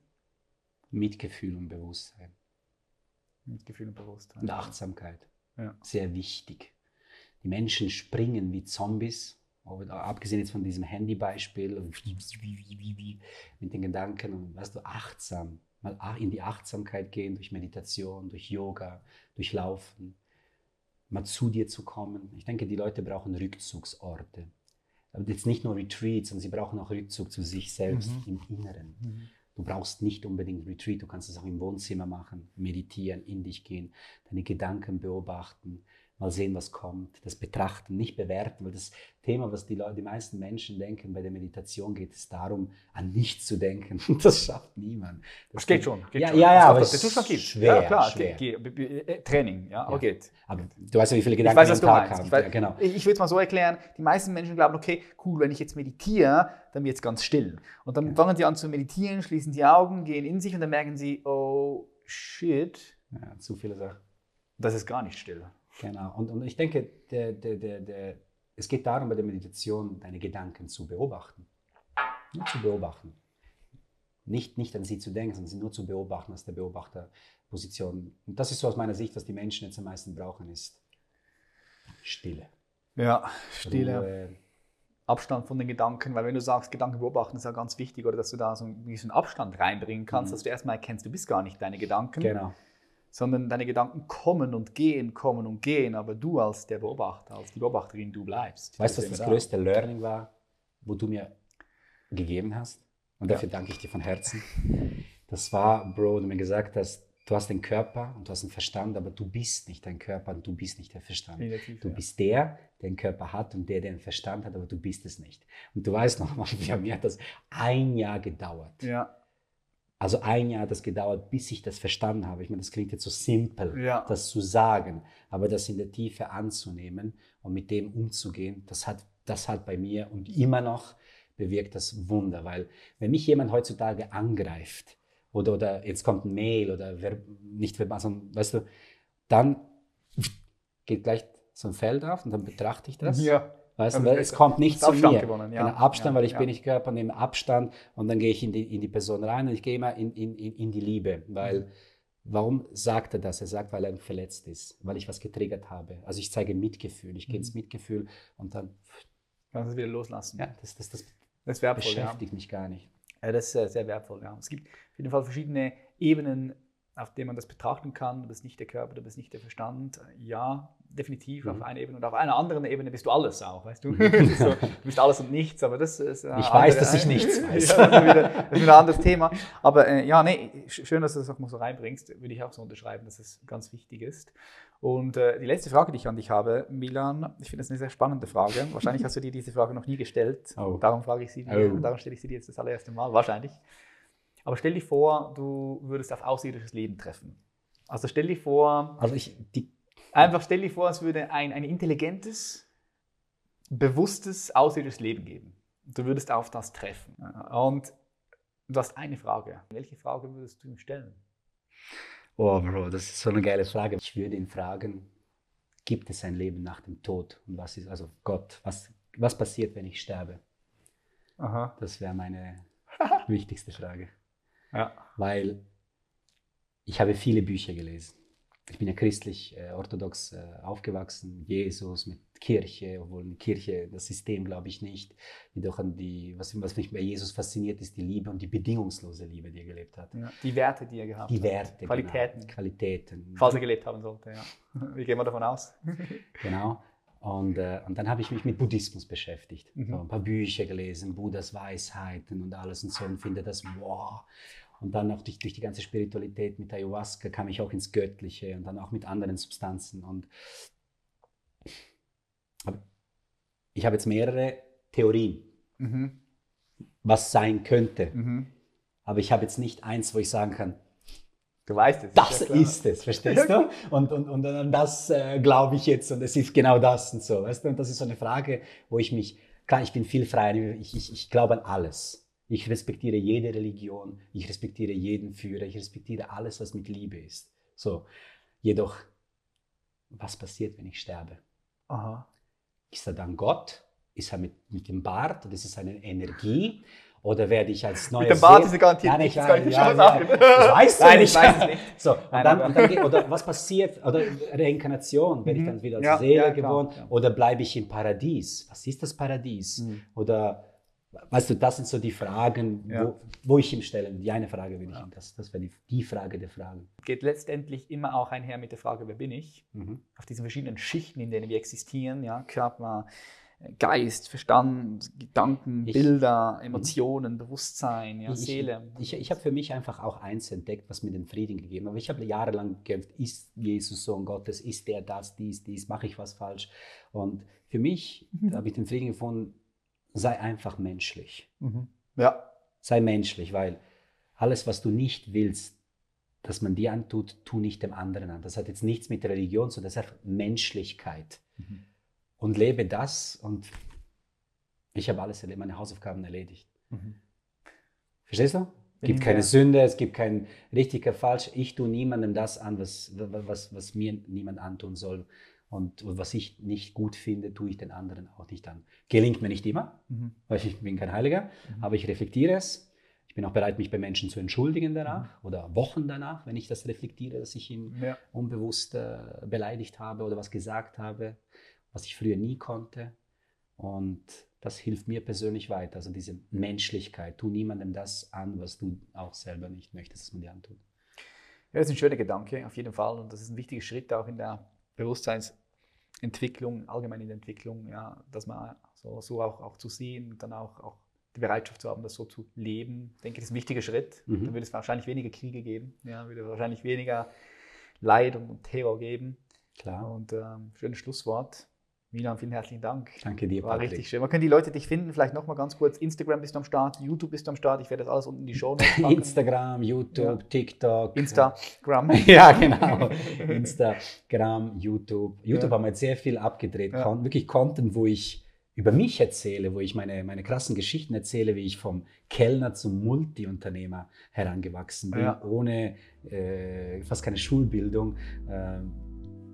Mitgefühl und Bewusstsein Mit Gefühl und Bewusstsein. und Achtsamkeit. Ja. Sehr wichtig. Die Menschen springen wie Zombies, abgesehen jetzt von diesem Handybeispiel mit den Gedanken und weißt du, achtsam, mal in die Achtsamkeit gehen durch Meditation, durch Yoga, durch Laufen. mal zu dir zu kommen. Ich denke, die Leute brauchen Rückzugsorte. Aber jetzt nicht nur Retreats, sondern sie brauchen auch Rückzug zu sich selbst im Inneren. Du brauchst nicht unbedingt Retreat, du kannst es auch im Wohnzimmer machen, meditieren, in dich gehen, deine Gedanken beobachten, mal sehen, was kommt, das betrachten, nicht bewerten, weil das Thema, was die, Leute, die meisten Menschen denken bei der Meditation, geht es darum, an nichts zu denken. Das schafft niemand. Das geht schon. Geht ja, schon. ja, ja, Das aber es Zustand gibt. schwer, ja, klar. schwer. Ge- ge- ge- äh, Training, ja, aber geht. Aber du weißt ja, wie viele Ich Gedanken weiß, am Tag haben. Ich, weiß, ja, genau. ich, ich würde es mal so erklären, die meisten Menschen glauben, okay, cool, wenn ich jetzt meditiere, dann wird es ganz still. Und dann fangen sie an zu meditieren, schließen die Augen, gehen in sich und dann merken sie, oh shit, Ja, zu viele Sachen. das ist gar nicht still. Genau. Und, und ich denke, der, der, der, der, es geht darum, bei der Meditation deine Gedanken zu beobachten. Nur zu beobachten. Nicht, nicht an sie zu denken, sondern sie nur zu beobachten aus der Beobachterposition. Und das ist so aus meiner Sicht, was die Menschen jetzt am meisten brauchen, ist Stille. Ja, stille. Ruhe. Abstand von den Gedanken, weil wenn du sagst, Gedanken beobachten ist ja ganz wichtig, oder dass du da so einen gewissen Abstand reinbringen kannst, dass du erstmal erkennst, du bist gar nicht deine Gedanken, Genau. Sondern deine Gedanken kommen und gehen, kommen und gehen, aber du als der Beobachter, als die Beobachterin, du bleibst. Weißt du, was das da. größte Learning war, wo du mir gegeben hast? Und dafür danke ich dir von Herzen. Das war, Bro, du mir gesagt hast, du hast den Körper und du hast den Verstand, aber du bist nicht dein Körper und du bist nicht der Verstand. Definitiv, Du ja. bist der, der den Körper hat und der, der den Verstand hat, aber du bist es nicht. Und du weißt noch, bei mir hat das ein Jahr gedauert. Ja, Also ein Jahr hat das gedauert, bis ich das verstanden habe. Ich meine, das klingt jetzt so simpel, Ja. das zu sagen, aber das in der Tiefe anzunehmen und mit dem umzugehen, das hat, das hat bei mir und immer noch bewirkt das Wunder. Weil wenn mich jemand heutzutage angreift oder, oder jetzt kommt ein Mail oder wer, nicht verbal, sondern, weißt du, dann geht gleich so ein Feld auf und dann betrachte ich das. ja. Weißt Aber du, es- kommt nicht zu Abstand mir. gewonnen, ja. Genau, Abstand, Ja, weil ich ja. bin nicht Körper, nehme Abstand und dann gehe ich in die, in die Person rein und ich gehe immer in, in, in, die Liebe. Weil, Mhm. warum sagt er das? Er sagt, weil er verletzt ist, weil ich was getriggert habe. Also ich zeige Mitgefühl, ich gehe Mhm. ins Mitgefühl und dann, Kannst es wieder loslassen. ja, das, das, das Das wertvoll, ja. beschäftigt mich gar nicht. ja. Das ist äh, sehr wertvoll, ja. Es gibt auf jeden Fall verschiedene Ebenen, auf denen man das betrachten kann. Du bist nicht der Körper, du bist nicht der Verstand. Ja, definitiv auf Mhm. einer Ebene. Und auf einer anderen Ebene bist du alles auch, weißt du? Das ist so, du bist alles und nichts, aber das ist. Ich weiß, andere- dass ich nichts weiß. ja, das, ist wieder, das ist wieder ein anderes Thema. Aber äh, ja, nee, sch- schön, dass du das auch mal so reinbringst. Würde ich auch so unterschreiben, dass es ganz wichtig ist. Und äh, die letzte Frage, die ich an dich habe, Milan, ich finde das eine sehr spannende Frage. Wahrscheinlich hast du dir diese Frage noch nie gestellt. Oh. Darum frage ich sie dir. Oh. Darum stelle ich sie dir jetzt das allererste Mal, wahrscheinlich. Aber stell dir vor, du würdest auf außerirdisches Leben treffen. Also stell dir vor, Also ich, die, einfach stell dir vor, es würde ein, ein intelligentes, bewusstes außerirdisches Leben geben. Du würdest auf das treffen. Und du hast eine Frage. Welche Frage würdest du ihm stellen? oh Bro, das ist so eine geile Frage. Ich würde ihn fragen, gibt es ein Leben nach dem Tod? Und was ist, also Gott, was, was passiert, wenn ich sterbe? Aha. Das wäre meine wichtigste Frage. Ja. Weil ich habe viele Bücher gelesen. Ich bin ja christlich, äh, orthodox äh, aufgewachsen, Jesus mit Kirche, obwohl eine Kirche, das System glaube ich nicht. Jedoch an die, was, was mich bei Jesus fasziniert, ist die Liebe und die bedingungslose Liebe, die er gelebt hat. Ja. Die Werte, die er gehabt Die hat. Werte. Qualitäten. Genau, Qualitäten. Falls er gelebt haben sollte, ja. Wie gehen wir davon aus? Genau. Und, äh, und dann habe ich mich mit Buddhismus beschäftigt. Mhm. So ein paar Bücher gelesen, Buddhas Weisheiten und alles und so und finde das wow. Und dann auch durch, durch die ganze Spiritualität mit Ayahuasca kam ich auch ins Göttliche und dann auch mit anderen Substanzen. Und ich habe jetzt mehrere Theorien, Mhm. was sein könnte. Mhm. Aber ich habe jetzt nicht eins, wo ich sagen kann, Du weißt es. das ja ist es, verstehst du? Und, und, und an das äh, glaube ich jetzt und es ist genau das und so, weißt du? Und das ist so eine Frage, wo ich mich, klar, ich bin viel freier, ich, ich, ich glaube an alles. Ich respektiere jede Religion, ich respektiere jeden Führer, ich respektiere alles, was mit Liebe ist. So, jedoch, was passiert, wenn ich sterbe? Aha. Ist er dann Gott? Ist er mit, mit dem Bart? Oder ist eine Energie? Oder werde ich als neuer dem Bart ist er garantiert Nein, nicht, ich das weiß, ich ja, ja. Das weißt du Nein, nicht. ich weiß es nicht. So, und Nein, dann, und dann, oder was passiert? Oder Reinkarnation, werde ich Mhm. dann wieder als Ja, Seele ja, geboren? ja. Oder bleibe ich im Paradies? Was ist das Paradies? Mhm. Oder weißt du, das sind so die Fragen, Ja. wo, wo ich ihm stelle. Die eine Frage würde ich ihm, das, das wäre die, die Frage der Fragen. Geht letztendlich immer auch einher mit der Frage, wer bin ich? Mhm. Auf diesen verschiedenen Schichten, in denen wir existieren, ja, Körper, Geist, Verstand, Gedanken, Ich- Bilder, Emotionen, Bewusstsein, ja, Ich- Seele. Ich, ich habe für mich einfach auch eins entdeckt, was mir den Frieden gegeben hat. Aber ich habe jahrelang gekämpft, ist Jesus Sohn Gottes, ist der das, dies, dies, mache ich was falsch? Und für mich Mhm. habe ich den Frieden gefunden, sei einfach menschlich. Mhm. Ja, Sei menschlich, weil alles, was du nicht willst, dass man dir antut, tu nicht dem anderen an. Das hat jetzt nichts mit Religion zu tun, das ist einfach Menschlichkeit. Mhm. Und lebe das und ich habe alles erledigt, meine Hausaufgaben erledigt. Mhm. Verstehst du? Es gibt ich keine. Sünde, es gibt kein richtig oder falsch. Ich tue niemandem das an, was, was, was mir niemand antun soll. Und was ich nicht gut finde, tue ich den anderen auch nicht an. Gelingt mir nicht immer, Mhm. weil ich bin kein Heiliger, Mhm. aber ich reflektiere es. Ich bin auch bereit, mich bei Menschen zu entschuldigen danach Mhm. oder Wochen danach, wenn ich das reflektiere, dass ich ihn Ja. unbewusst äh, beleidigt habe oder was gesagt habe, was ich früher nie konnte. Und das hilft mir persönlich weiter. Also diese Menschlichkeit. Tu niemandem das an, was du auch selber nicht möchtest, dass man dir antut. Ja, das ist ein schöner Gedanke, auf jeden Fall. Und das ist ein wichtiger Schritt auch in der Bewusstseinsentwicklung, allgemein in der Entwicklung, ja, dass man so, so auch, auch zu sehen und dann auch, auch die Bereitschaft zu haben, das so zu leben. Ich denke, das ist ein wichtiger Schritt. Mhm. Dann würde es wahrscheinlich weniger Kriege geben, ja, würde wahrscheinlich weniger Leid und Terror geben. Klar. Und ähm, schönes Schlusswort. Milan, vielen herzlichen Dank. Danke dir, War Patrick. richtig schön. Wo können die Leute dich finden? Vielleicht nochmal ganz kurz. Instagram bist du am Start, YouTube bist du am Start. Ich werde das alles unten in die Show Notes packen. Instagram, YouTube, Ja. TikTok. Instagram. Ja, genau. Instagram, YouTube. YouTube Ja. haben wir jetzt sehr viel abgedreht. Ja. Wirklich Content, wo ich über mich erzähle, wo ich meine, meine krassen Geschichten erzähle, wie ich vom Kellner zum Multiunternehmer herangewachsen bin, Ja. ohne äh, fast keine Schulbildung. Ähm,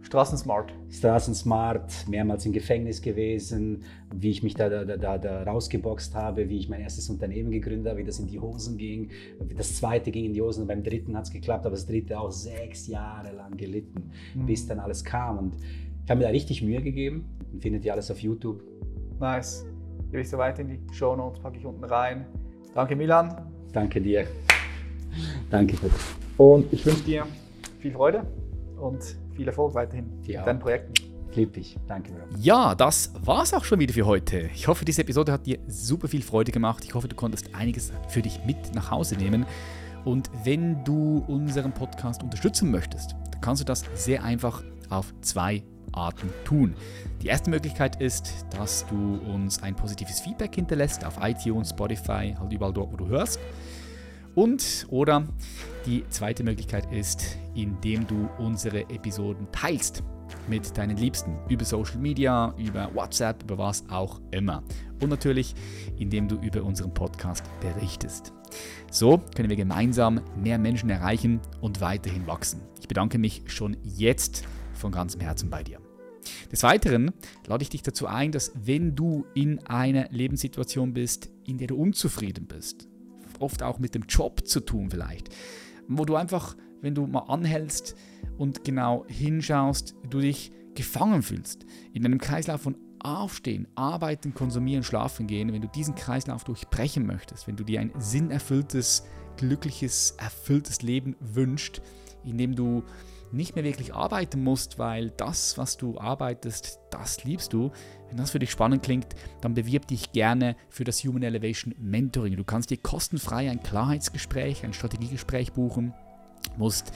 Straßensmart. Straßensmart, mehrmals im Gefängnis gewesen, wie ich mich da, da, da, da, rausgeboxt habe, wie ich mein erstes Unternehmen gegründet habe, wie das in die Hosen ging. Das zweite ging in die Hosen und beim dritten hat es geklappt, aber das dritte auch sechs Jahre lang gelitten, Mhm. bis dann alles kam. Und ich habe mir da richtig Mühe gegeben. Findet ihr alles auf YouTube. Nice. Gebe ich so weiter in die Show Notes, packe ich unten rein. Danke Milan Danke dir. Danke. Und ich wünsche dir viel Freude und viel Erfolg weiterhin Dir mit deinen Projekten. Ich liebe dich. Danke. Ja, das war's auch schon wieder für heute. Ich hoffe, diese Episode hat dir super viel Freude gemacht. Ich hoffe, du konntest einiges für dich mit nach Hause nehmen. Und wenn du unseren Podcast unterstützen möchtest, dann kannst du das sehr einfach auf zwei Arten tun. Die erste Möglichkeit ist, dass du uns ein positives Feedback hinterlässt auf iTunes, Spotify, halt überall dort, wo du hörst. Und oder die zweite Möglichkeit ist, indem du unsere Episoden teilst mit deinen Liebsten über Social Media, über WhatsApp, über was auch immer. Und natürlich, indem du über unseren Podcast berichtest. So können wir gemeinsam mehr Menschen erreichen und weiterhin wachsen. Ich bedanke mich schon jetzt von ganzem Herzen bei dir. Des Weiteren lade ich dich dazu ein, dass wenn du in einer Lebenssituation bist, in der du unzufrieden bist, oft auch mit dem Job zu tun vielleicht, wo du einfach, wenn du mal anhältst und genau hinschaust, du dich gefangen fühlst, in einem Kreislauf von Aufstehen, Arbeiten, Konsumieren, Schlafen gehen, wenn du diesen Kreislauf durchbrechen möchtest, wenn du dir ein sinnerfülltes, glückliches, erfülltes Leben wünschst, in dem du nicht mehr wirklich arbeiten musst, weil das, was du arbeitest, das liebst du. Wenn das für dich spannend klingt, dann bewirb dich gerne für das Human Elevation Mentoring. Du kannst dir kostenfrei ein Klarheitsgespräch, ein Strategiegespräch buchen, musst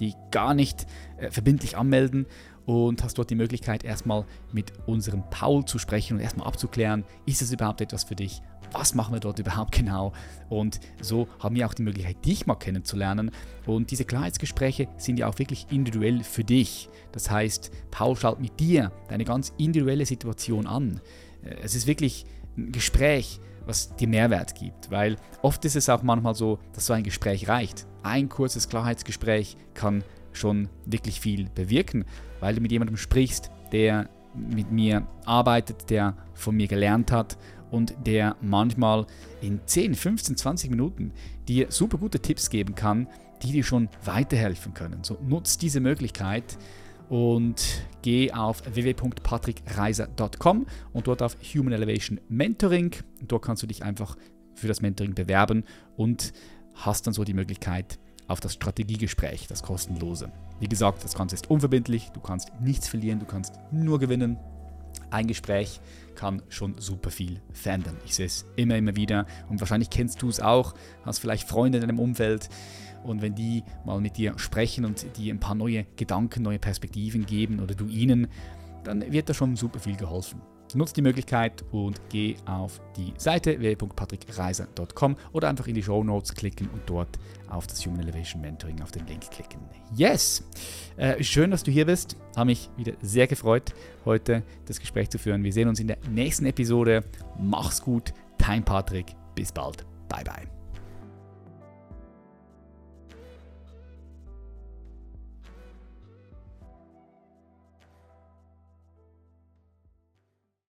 die gar nicht äh, verbindlich anmelden und hast dort die Möglichkeit, erstmal mit unserem Paul zu sprechen und erstmal abzuklären, ist es überhaupt etwas für dich? Was machen wir dort überhaupt genau? Und so haben wir auch die Möglichkeit, dich mal kennenzulernen. Und diese Klarheitsgespräche sind ja auch wirklich individuell für dich. Das heißt, Paul schaut mit dir deine ganz individuelle Situation an. Äh, Es ist wirklich ein Gespräch, was dir Mehrwert gibt, weil oft ist es auch manchmal so, dass so ein Gespräch reicht. Ein kurzes Klarheitsgespräch kann schon wirklich viel bewirken, weil du mit jemandem sprichst, der mit mir arbeitet, der von mir gelernt hat und der manchmal in 10, 15, 20 Minuten dir super gute Tipps geben kann, die dir schon weiterhelfen können. So nutzt diese Möglichkeit und geh auf www.patrickreiser.com und dort auf Human Elevation Mentoring. dort kannst du dich einfach für das Mentoring bewerben und hast dann so die Möglichkeit auf das Strategiegespräch, das kostenlose. Wie gesagt, das Ganze ist unverbindlich, du kannst nichts verlieren, du kannst nur gewinnen. Ein Gespräch kann schon super viel verändern. Ich sehe es immer, immer wieder und wahrscheinlich kennst du es auch, hast vielleicht Freunde in deinem Umfeld und wenn die mal mit dir sprechen und dir ein paar neue Gedanken, neue Perspektiven geben oder du ihnen, dann wird da schon super viel geholfen. Nutze die Möglichkeit und geh auf die Seite www.patrickreiser.com oder einfach in die Show Notes klicken und dort auf das Human Elevation Mentoring auf den Link klicken. Yes! Äh, schön, dass du hier bist. Habe mich wieder sehr gefreut, heute das Gespräch zu führen. Wir sehen uns in der nächsten Episode. Mach's gut. Dein Patrick. Bis bald. Bye bye.